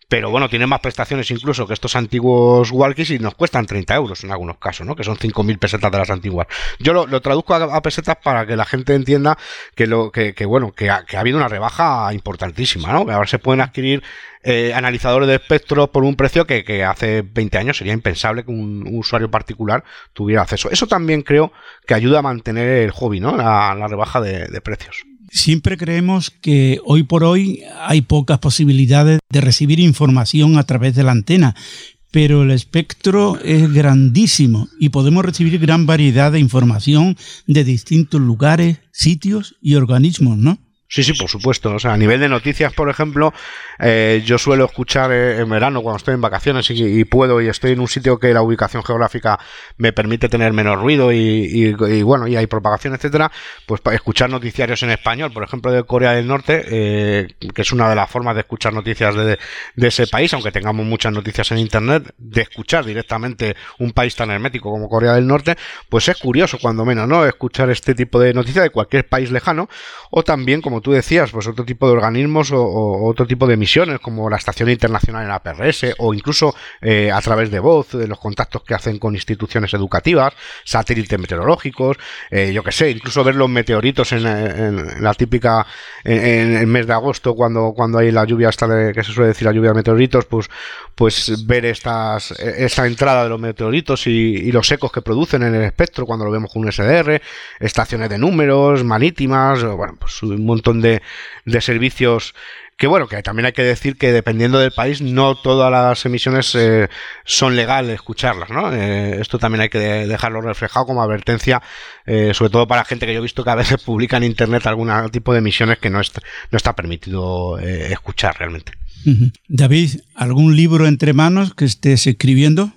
pero bueno, tienen más prestaciones incluso que estos antiguos walkies y nos cuestan 30 euros en algunos casos, ¿no? Que son 5.000 pesetas de las antiguas. Yo lo, traduzco a, pesetas para que la gente entienda que lo que, bueno, que ha, habido una rebaja importantísima, ¿no? Que ahora se pueden adquirir eh, analizadores de espectro por un precio que, hace 20 años sería impensable que un, usuario particular tuviera acceso. Eso también creo que ayuda a mantener el hobby, ¿no? La, rebaja de precios. Siempre creemos que hoy por hoy hay pocas posibilidades de recibir información a través de la antena, pero el espectro es grandísimo y podemos recibir gran variedad de información de distintos lugares, sitios y organismos, ¿no? Sí, sí, por supuesto. O sea, a nivel de noticias, por ejemplo, eh, yo suelo escuchar eh, en verano cuando estoy en vacaciones y, puedo y estoy en un sitio que la ubicación geográfica me permite tener menos ruido y, bueno, y hay propagación, etcétera, pues para escuchar noticiarios en español, por ejemplo, de Corea del Norte, eh, que es una de las formas de escuchar noticias de, de, ese país, aunque tengamos muchas noticias en internet, de escuchar directamente un país tan hermético como Corea del Norte, pues es curioso, cuando menos, ¿no? Escuchar este tipo de noticias de cualquier país lejano, o también, como tú decías, pues otro tipo de organismos o, otro tipo de misiones, como la Estación Internacional en la PRS, o incluso eh, a través de voz, de los contactos que hacen con instituciones educativas, satélites meteorológicos, eh, yo que sé, incluso ver los meteoritos en, la típica, en, el mes de agosto, cuando, cuando hay la lluvia esta que se suele decir la lluvia de meteoritos, pues, pues ver estas, esta entrada de los meteoritos y, los ecos que producen en el espectro cuando lo vemos con un SDR, estaciones de números, marítimas, bueno, pues un montón de, servicios que bueno, que también hay que decir que dependiendo del país, no todas las emisiones eh, son legales escucharlas, ¿no? Eh, esto también hay que dejarlo reflejado como advertencia, eh, sobre todo para gente que yo he visto que a veces <laughs> publica en internet algún tipo de emisiones que no está, no está permitido escuchar realmente. David, ¿algún libro entre manos que estés escribiendo?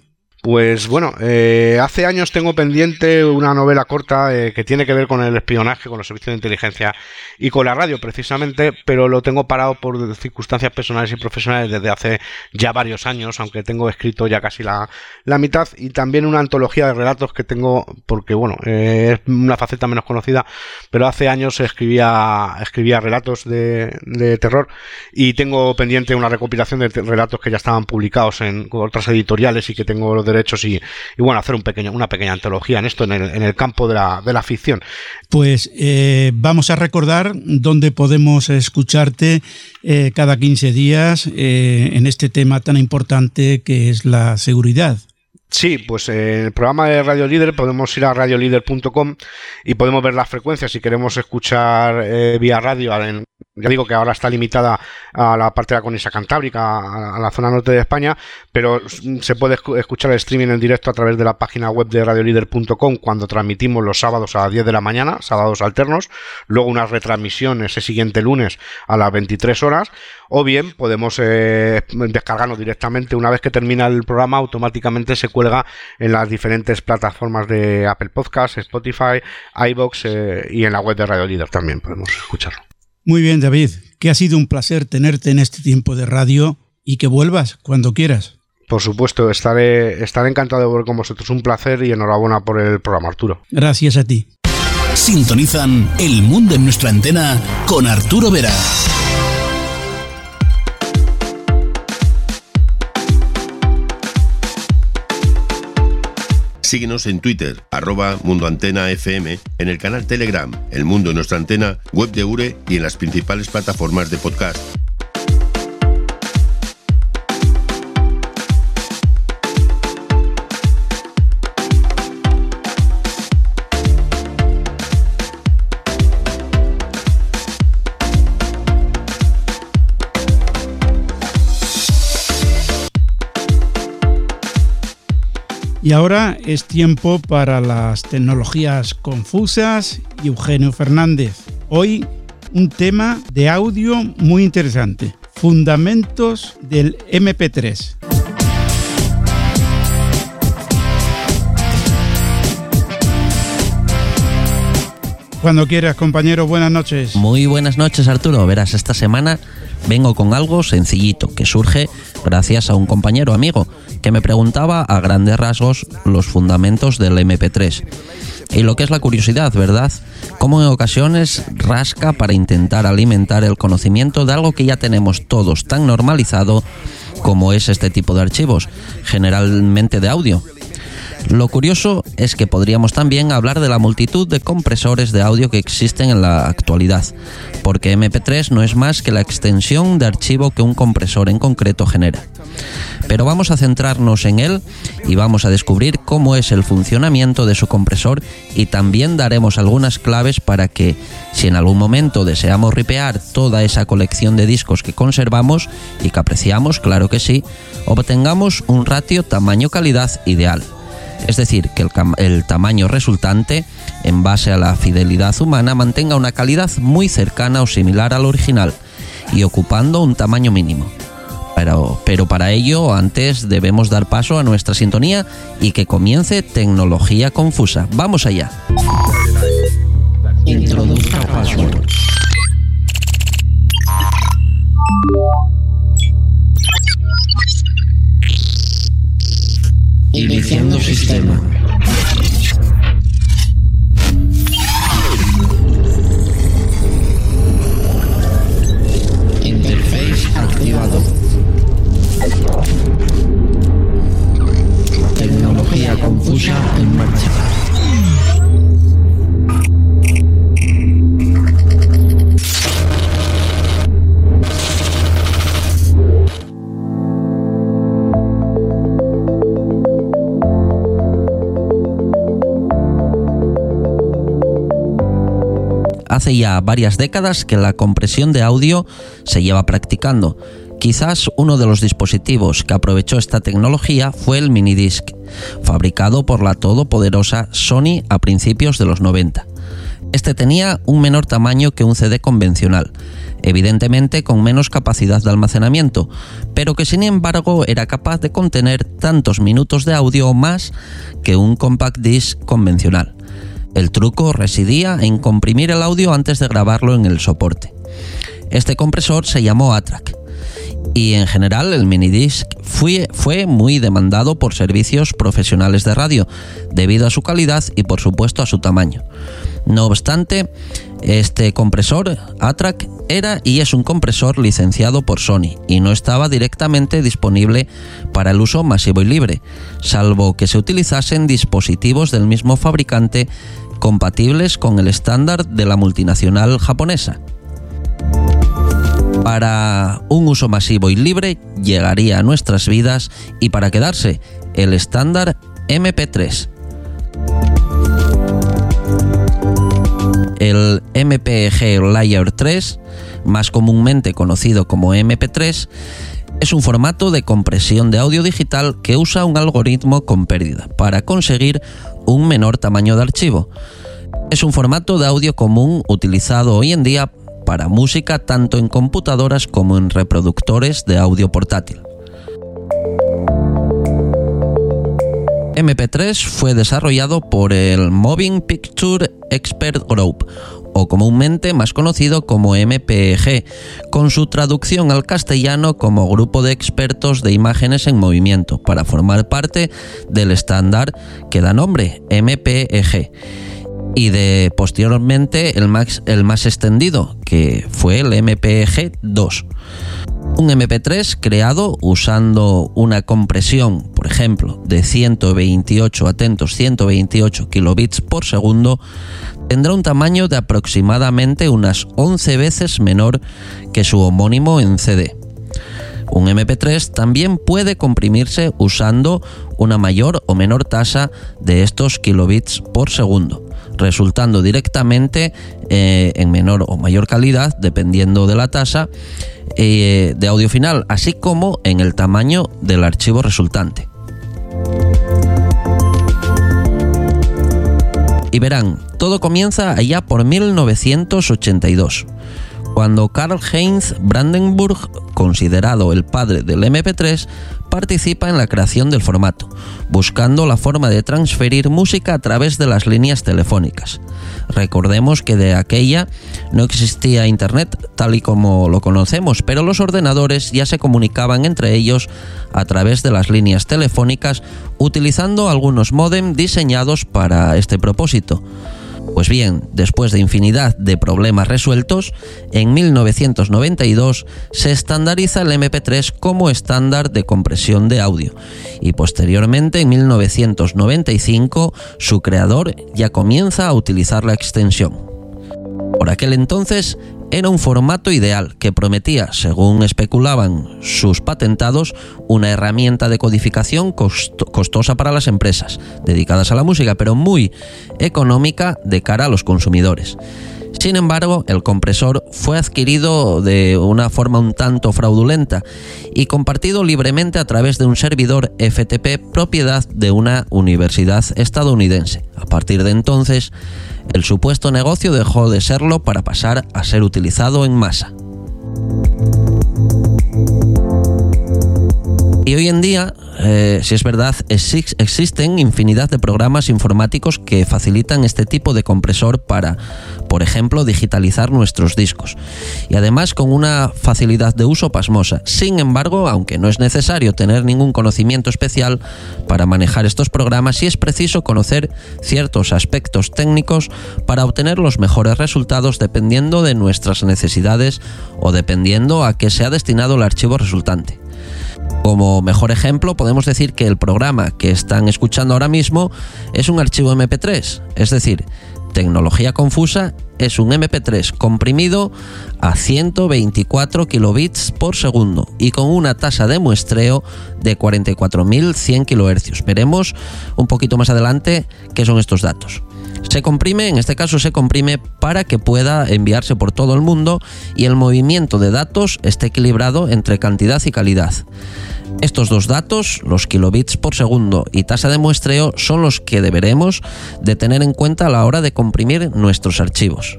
Pues bueno, eh, hace años tengo pendiente una novela corta eh, que tiene que ver con el espionaje, con los servicios de inteligencia y con la radio precisamente, pero lo tengo parado por circunstancias personales y profesionales desde hace ya varios años, aunque tengo escrito ya casi la, mitad, y también una antología de relatos que tengo, porque bueno, eh, es una faceta menos conocida, pero hace años escribía, escribía relatos de, de terror y tengo pendiente una recopilación de relatos que ya estaban publicados en otras editoriales y que tengo los derechos y, bueno, hacer un pequeño, una pequeña antología en esto, en el, en el campo de la, de la ficción. Pues eh, vamos a recordar dónde podemos escucharte eh, cada 15 días eh, en este tema tan importante que es la seguridad. Sí, pues en el programa de Radio Líder podemos ir a radiolíder.com y podemos ver las frecuencias si queremos escuchar vía radio en ya digo que ahora está limitada a la parte de la cantábrica, a, la zona norte de España, pero se puede escuchar el streaming en directo a través de la página web de radiolider.com cuando transmitimos los sábados a las 10 de la mañana, sábados alternos, luego una retransmisión ese siguiente lunes a las 23 horas, o bien podemos eh, descargarnos directamente una vez que termina el programa, automáticamente se cuelga en las diferentes plataformas de Apple Podcasts, Spotify, iBox eh, y en la web de Radio Líder también podemos escucharlo. Muy bien, David, que ha sido un placer tenerte en este tiempo de radio y que vuelvas cuando quieras. Por supuesto, estaré, estaré encantado de volver con vosotros. Un placer y enhorabuena por el programa, Arturo. Gracias a ti. Sintonizan El Mundo en nuestra antena con Arturo Vera. Síguenos en Twitter, arroba Mundo Antena FM, en el canal Telegram, El Mundo en nuestra antena, web de URE y en las principales plataformas de podcast. Y ahora es tiempo para las tecnologías confusas y Eugenio Fernández. Hoy un tema de audio muy interesante. Fundamentos del MP3. Cuando quieras, compañero, buenas noches. Muy buenas noches, Arturo. Verás, esta semana vengo con algo sencillito que surge gracias a un compañero amigo que me preguntaba a grandes rasgos los fundamentos del MP3. Y lo que es la curiosidad, ¿verdad? Cómo en ocasiones rasca para intentar alimentar el conocimiento de algo que ya tenemos todos tan normalizado como es este tipo de archivos, generalmente de audio. Lo curioso es que podríamos también hablar de la multitud de compresores de audio que existen en la actualidad, porque MP3 no es más que la extensión de archivo que un compresor en concreto genera. Pero vamos a centrarnos en él y vamos a descubrir cómo es el funcionamiento de su compresor y también daremos algunas claves para que, si en algún momento deseamos ripear toda esa colección de discos que conservamos y que apreciamos, claro que sí, obtengamos un ratio tamaño-calidad ideal es decir, que el, tamaño resultante, en base a la fidelidad humana, mantenga una calidad muy cercana o similar al original y ocupando un tamaño mínimo. Pero, pero, para ello antes debemos dar paso a nuestra sintonía y que comience Tecnología Confusa. Vamos allá. Introduzca password. Iniciando sistema. Interface activado. Tecnología confusa en hace ya varias décadas que la compresión de audio se lleva practicando. Quizás uno de los dispositivos que aprovechó esta tecnología fue el minidisc, fabricado por la todopoderosa Sony a principios de los 90. Este tenía un menor tamaño que un CD convencional, evidentemente con menos capacidad de almacenamiento, pero que sin embargo era capaz de contener tantos minutos de audio o más que un compact disc convencional. El truco residía en comprimir el audio antes de grabarlo en el soporte. Este compresor se llamó ATRAC y en general el minidisc fue, fue muy demandado por servicios profesionales de radio debido a su calidad y por supuesto a su tamaño. No obstante, este compresor ATRAC era y es un compresor licenciado por Sony y no estaba directamente disponible para el uso masivo y libre, salvo que se utilizasen dispositivos del mismo fabricante compatibles con el estándar de la multinacional japonesa. Para un uso masivo y libre llegaría a nuestras vidas y para quedarse el estándar MP3. El MPG Layer 3, más comúnmente conocido como MP3, es un formato de compresión de audio digital que usa un algoritmo con pérdida para conseguir un menor tamaño de archivo. Es un formato de audio común utilizado hoy en día para música tanto en computadoras como en reproductores de audio portátil. MP3 fue desarrollado por el Moving Picture Expert Group, o comúnmente más conocido como MPG, con su traducción al castellano como Grupo de Expertos de Imágenes en Movimiento, para formar parte del estándar que da nombre MPEG y de posteriormente el más, extendido, que fue el MPEG 2. Un MP3 creado usando una compresión, por ejemplo, de 128, atentos, 128 kilobits por segundo, tendrá un tamaño de aproximadamente unas 11 veces menor que su homónimo en CD. Un MP3 también puede comprimirse usando una mayor o menor tasa de estos kilobits por segundo, resultando directamente eh, en menor o mayor calidad, dependiendo de la tasa eh, de audio final, así como en el tamaño del archivo resultante. Y verán, todo comienza allá por 1982 cuando Karl Heinz Brandenburg, considerado el padre del MP3, participa en la creación del formato, buscando la forma de transferir música a través de las líneas telefónicas. Recordemos que de aquella no existía Internet tal y como lo conocemos, pero los ordenadores ya se comunicaban entre ellos a través de las líneas telefónicas utilizando algunos modem diseñados para este propósito. Pues bien, después de infinidad de problemas resueltos, en 1992 se estandariza el MP3 como estándar de compresión de audio y posteriormente en 1995 su creador ya comienza a utilizar la extensión. Por aquel entonces era un formato ideal que prometía, según especulaban sus patentados, una herramienta de codificación costosa para las empresas dedicadas a la música, pero muy económica de cara a los consumidores. Sin embargo, el compresor fue adquirido de una forma un tanto fraudulenta y compartido libremente a través de un servidor FTP propiedad de una universidad estadounidense. A partir de entonces, el supuesto negocio dejó de serlo para pasar a ser utilizado en masa. Y hoy en día, eh, si es verdad, existen infinidad de programas informáticos que facilitan este tipo de compresor para, por ejemplo, digitalizar nuestros discos. Y además con una facilidad de uso pasmosa. Sin embargo, aunque no es necesario tener ningún conocimiento especial para manejar estos programas, sí es preciso conocer ciertos aspectos técnicos para obtener los mejores resultados dependiendo de nuestras necesidades o dependiendo a qué se ha destinado el archivo resultante. Como mejor ejemplo, podemos decir que el programa que están escuchando ahora mismo es un archivo MP3, es decir, Tecnología Confusa es un MP3 comprimido a 124 kilobits por segundo y con una tasa de muestreo de 44.100 kHz. Veremos un poquito más adelante qué son estos datos. Se comprime, en este caso se comprime para que pueda enviarse por todo el mundo y el movimiento de datos esté equilibrado entre cantidad y calidad. Estos dos datos, los kilobits por segundo y tasa de muestreo, son los que deberemos de tener en cuenta a la hora de comprimir nuestros archivos.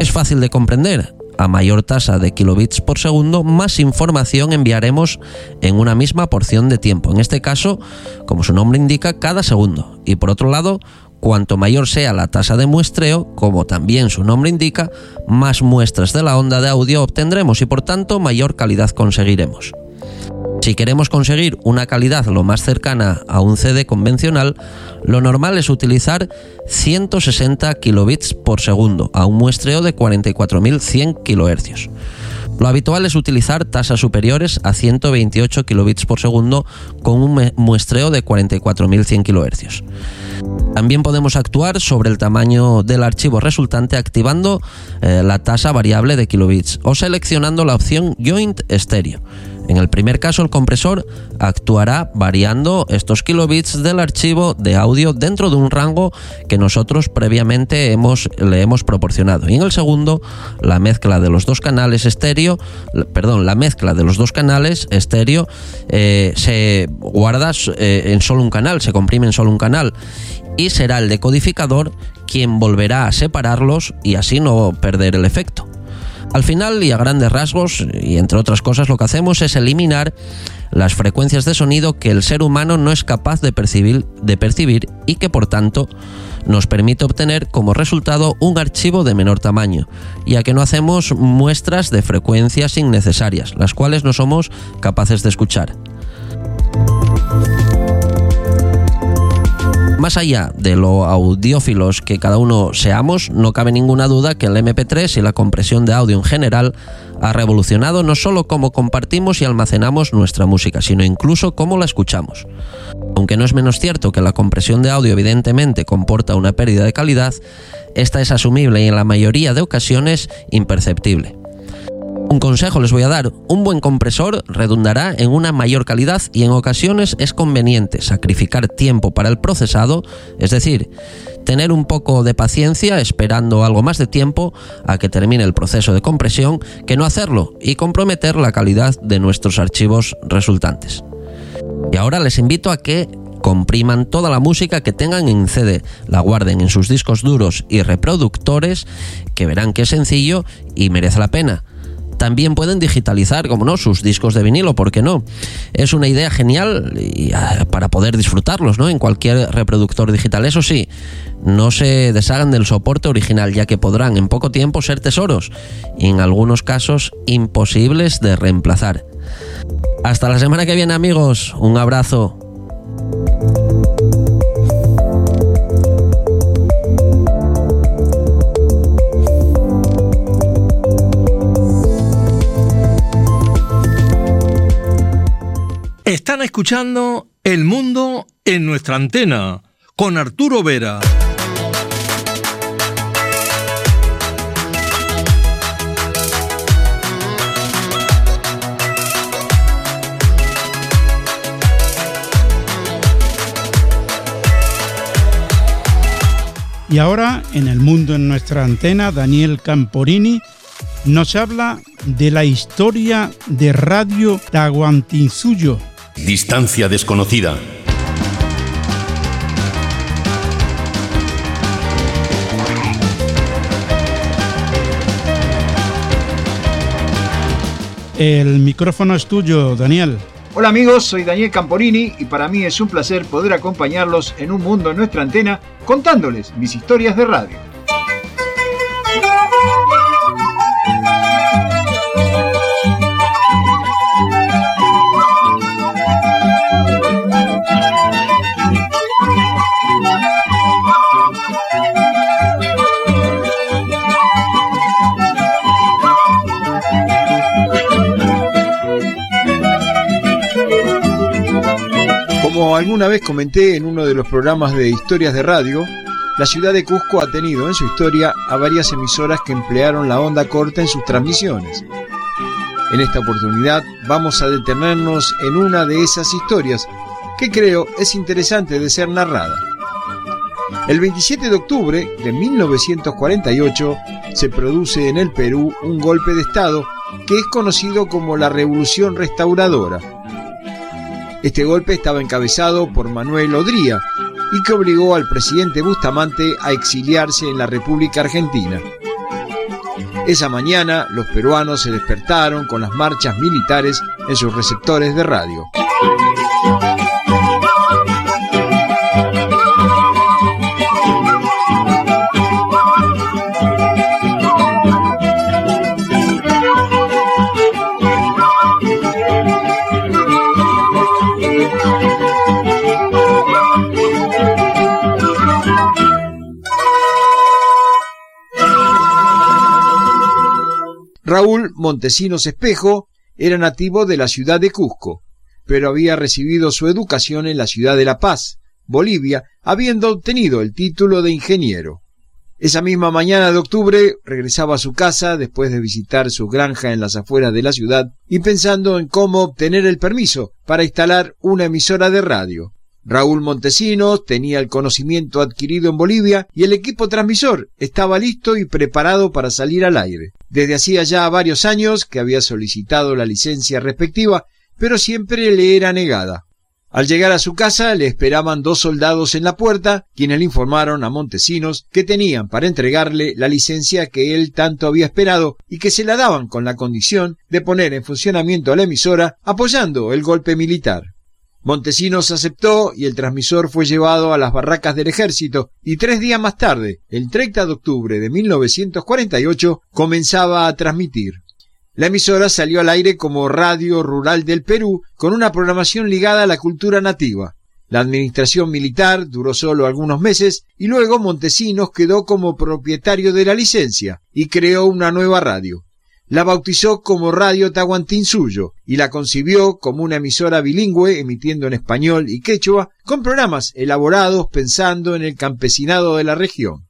Es fácil de comprender. A mayor tasa de kilobits por segundo, más información enviaremos en una misma porción de tiempo. En este caso, como su nombre indica, cada segundo. Y por otro lado, cuanto mayor sea la tasa de muestreo, como también su nombre indica, más muestras de la onda de audio obtendremos y por tanto mayor calidad conseguiremos. Si queremos conseguir una calidad lo más cercana a un CD convencional, lo normal es utilizar 160 kilobits por segundo a un muestreo de 44.100 kHz. Lo habitual es utilizar tasas superiores a 128 kilobits por segundo con un muestreo de 44.100 kHz. También podemos actuar sobre el tamaño del archivo resultante activando eh, la tasa variable de kilobits o seleccionando la opción Joint Stereo En el primer caso, el compresor actuará variando estos kilobits del archivo de audio dentro de un rango que nosotros previamente le hemos proporcionado. Y en el segundo, la mezcla de los dos canales estéreo, perdón, la mezcla de los dos canales estéreo eh, se guarda eh, en solo un canal, se comprime en solo un canal y será el decodificador quien volverá a separarlos y así no perder el efecto. Al final y a grandes rasgos, y entre otras cosas, lo que hacemos es eliminar las frecuencias de sonido que el ser humano no es capaz de percibir, y que por tanto nos permite obtener como resultado un archivo de menor tamaño, ya que no hacemos muestras de frecuencias innecesarias, las cuales no somos capaces de escuchar. Más allá de lo audiófilos que cada uno seamos, no cabe ninguna duda que el MP3 y la compresión de audio en general ha revolucionado no solo cómo compartimos y almacenamos nuestra música, sino incluso cómo la escuchamos. Aunque no es menos cierto que la compresión de audio evidentemente comporta una pérdida de calidad, esta es asumible y en la mayoría de ocasiones imperceptible. Un consejo les voy a dar, un buen compresor redundará en una mayor calidad y en ocasiones es conveniente sacrificar tiempo para el procesado, es decir, tener un poco de paciencia esperando algo más de tiempo a que termine el proceso de compresión que no hacerlo y comprometer la calidad de nuestros archivos resultantes. Y ahora les invito a que compriman toda la música que tengan en CD, la guarden en sus discos duros y reproductores, que verán que es sencillo y merece la pena. También pueden digitalizar, como no, sus discos de vinilo, ¿por qué no? Es una idea genial ah, para poder disfrutarlos, ¿no? En cualquier reproductor digital. Eso sí, no se deshagan del soporte original, ya que podrán en poco tiempo ser tesoros y en algunos casos imposibles de reemplazar. Hasta la semana que viene, amigos. Un abrazo. Están escuchando El Mundo en nuestra antena con Arturo Vera. Y ahora, en el mundo en nuestra antena, Daniel Camporini nos habla de la historia de Radio Tahuantinsuyo Distancia desconocida. El micrófono es tuyo, Daniel. Hola amigos, soy Daniel Camporini y para mí es un placer poder acompañarlos en un mundo en nuestra antena contándoles mis historias de radio. Como alguna vez comenté en uno de los programas de historias de radio, la ciudad de Cusco ha tenido en su historia a varias emisoras que emplearon la onda corta en sus transmisiones. En esta oportunidad vamos a detenernos en una de esas historias que creo es interesante de ser narrada. El 27 de octubre de 1948 se produce en el Perú un golpe de Estado que es conocido como la Revolución Restauradora este golpe estaba encabezado por Manuel Odría y que obligó al presidente Bustamante a exiliarse en la República Argentina. Esa mañana los peruanos se despertaron con las marchas militares en sus receptores de radio. Montesinos Espejo era nativo de la ciudad de Cusco, pero había recibido su educación en la ciudad de La Paz, Bolivia, habiendo obtenido el título de ingeniero. Esa misma mañana de octubre regresaba a su casa después de visitar su granja en las afueras de la ciudad y pensando en cómo obtener el permiso para instalar una emisora de radio. Raúl Montesinos tenía el conocimiento adquirido en Bolivia y el equipo transmisor estaba listo y preparado para salir al aire. Desde hacía ya varios años que había solicitado la licencia respectiva, pero siempre le era negada. Al llegar a su casa le esperaban dos soldados en la puerta, quienes le informaron a Montesinos que tenían para entregarle la licencia que él tanto había esperado y que se la daban con la condición de poner en funcionamiento la emisora apoyando el golpe militar. Montesinos aceptó y el transmisor fue llevado a las barracas del ejército y tres días más tarde, el 30 de octubre de 1948, comenzaba a transmitir. La emisora salió al aire como Radio Rural del Perú con una programación ligada a la cultura nativa. La administración militar duró solo algunos meses y luego Montesinos quedó como propietario de la licencia y creó una nueva radio. La bautizó como Radio Tahuantinsuyo y la concibió como una emisora bilingüe emitiendo en español y quechua con programas elaborados pensando en el campesinado de la región.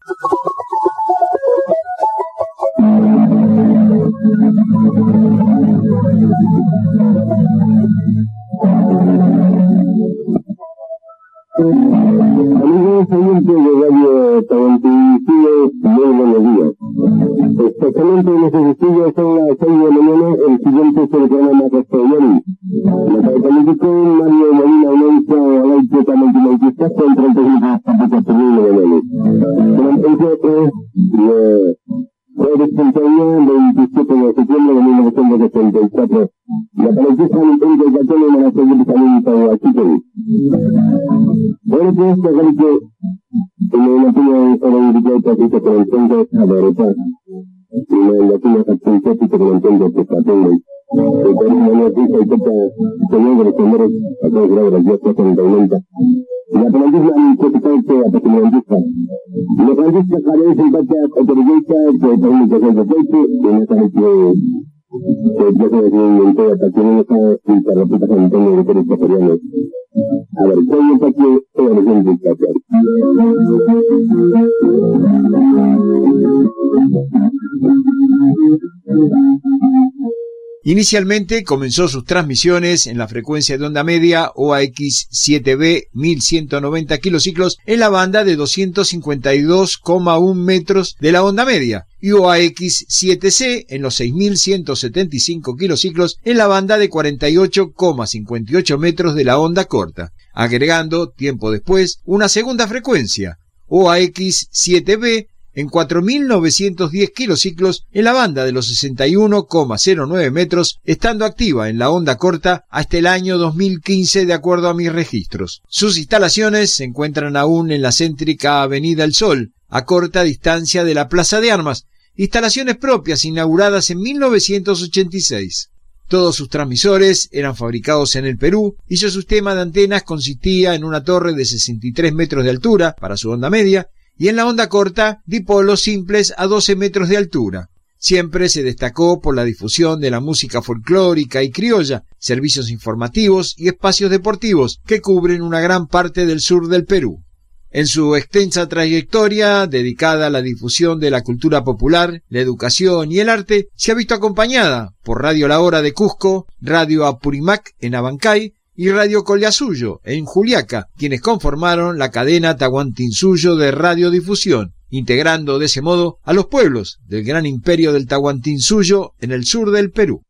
Inicialmente comenzó sus transmisiones en la frecuencia de onda media OAX7B 1190 kilociclos en la banda de 252,1 metros de la onda media y OAX7C en los 6175 kilociclos en la banda de 48,58 metros de la onda corta, agregando tiempo después una segunda frecuencia OAX7B en 4.910 kilociclos en la banda de los 61,09 metros, estando activa en la onda corta hasta el año 2015 de acuerdo a mis registros. Sus instalaciones se encuentran aún en la céntrica Avenida El Sol, a corta distancia de la Plaza de Armas, instalaciones propias inauguradas en 1986. Todos sus transmisores eran fabricados en el Perú y su sistema de antenas consistía en una torre de 63 metros de altura para su onda media y en la onda corta dipolos simples a 12 metros de altura. Siempre se destacó por la difusión de la música folclórica y criolla, servicios informativos y espacios deportivos que cubren una gran parte del sur del Perú. En su extensa trayectoria dedicada a la difusión de la cultura popular, la educación y el arte, se ha visto acompañada por Radio La Hora de Cusco, Radio Apurimac en Abancay, y Radio Collasuyo en Juliaca, quienes conformaron la cadena Tahuantinsuyo de radiodifusión, integrando de ese modo a los pueblos del gran imperio del Tahuantinsuyo en el sur del Perú.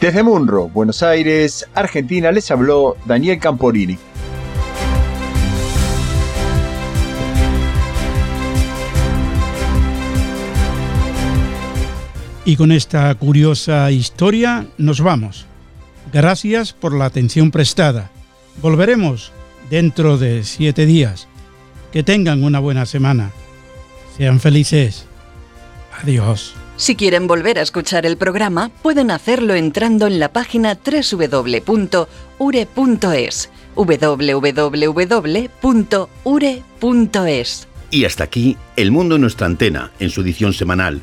Desde Munro, Buenos Aires, Argentina, les habló Daniel Camporini. Y con esta curiosa historia nos vamos. Gracias por la atención prestada. Volveremos dentro de siete días. Que tengan una buena semana. Sean felices. Adiós. Si quieren volver a escuchar el programa, pueden hacerlo entrando en la página www.ure.es. www.ure.es. Y hasta aquí, El Mundo en nuestra antena, en su edición semanal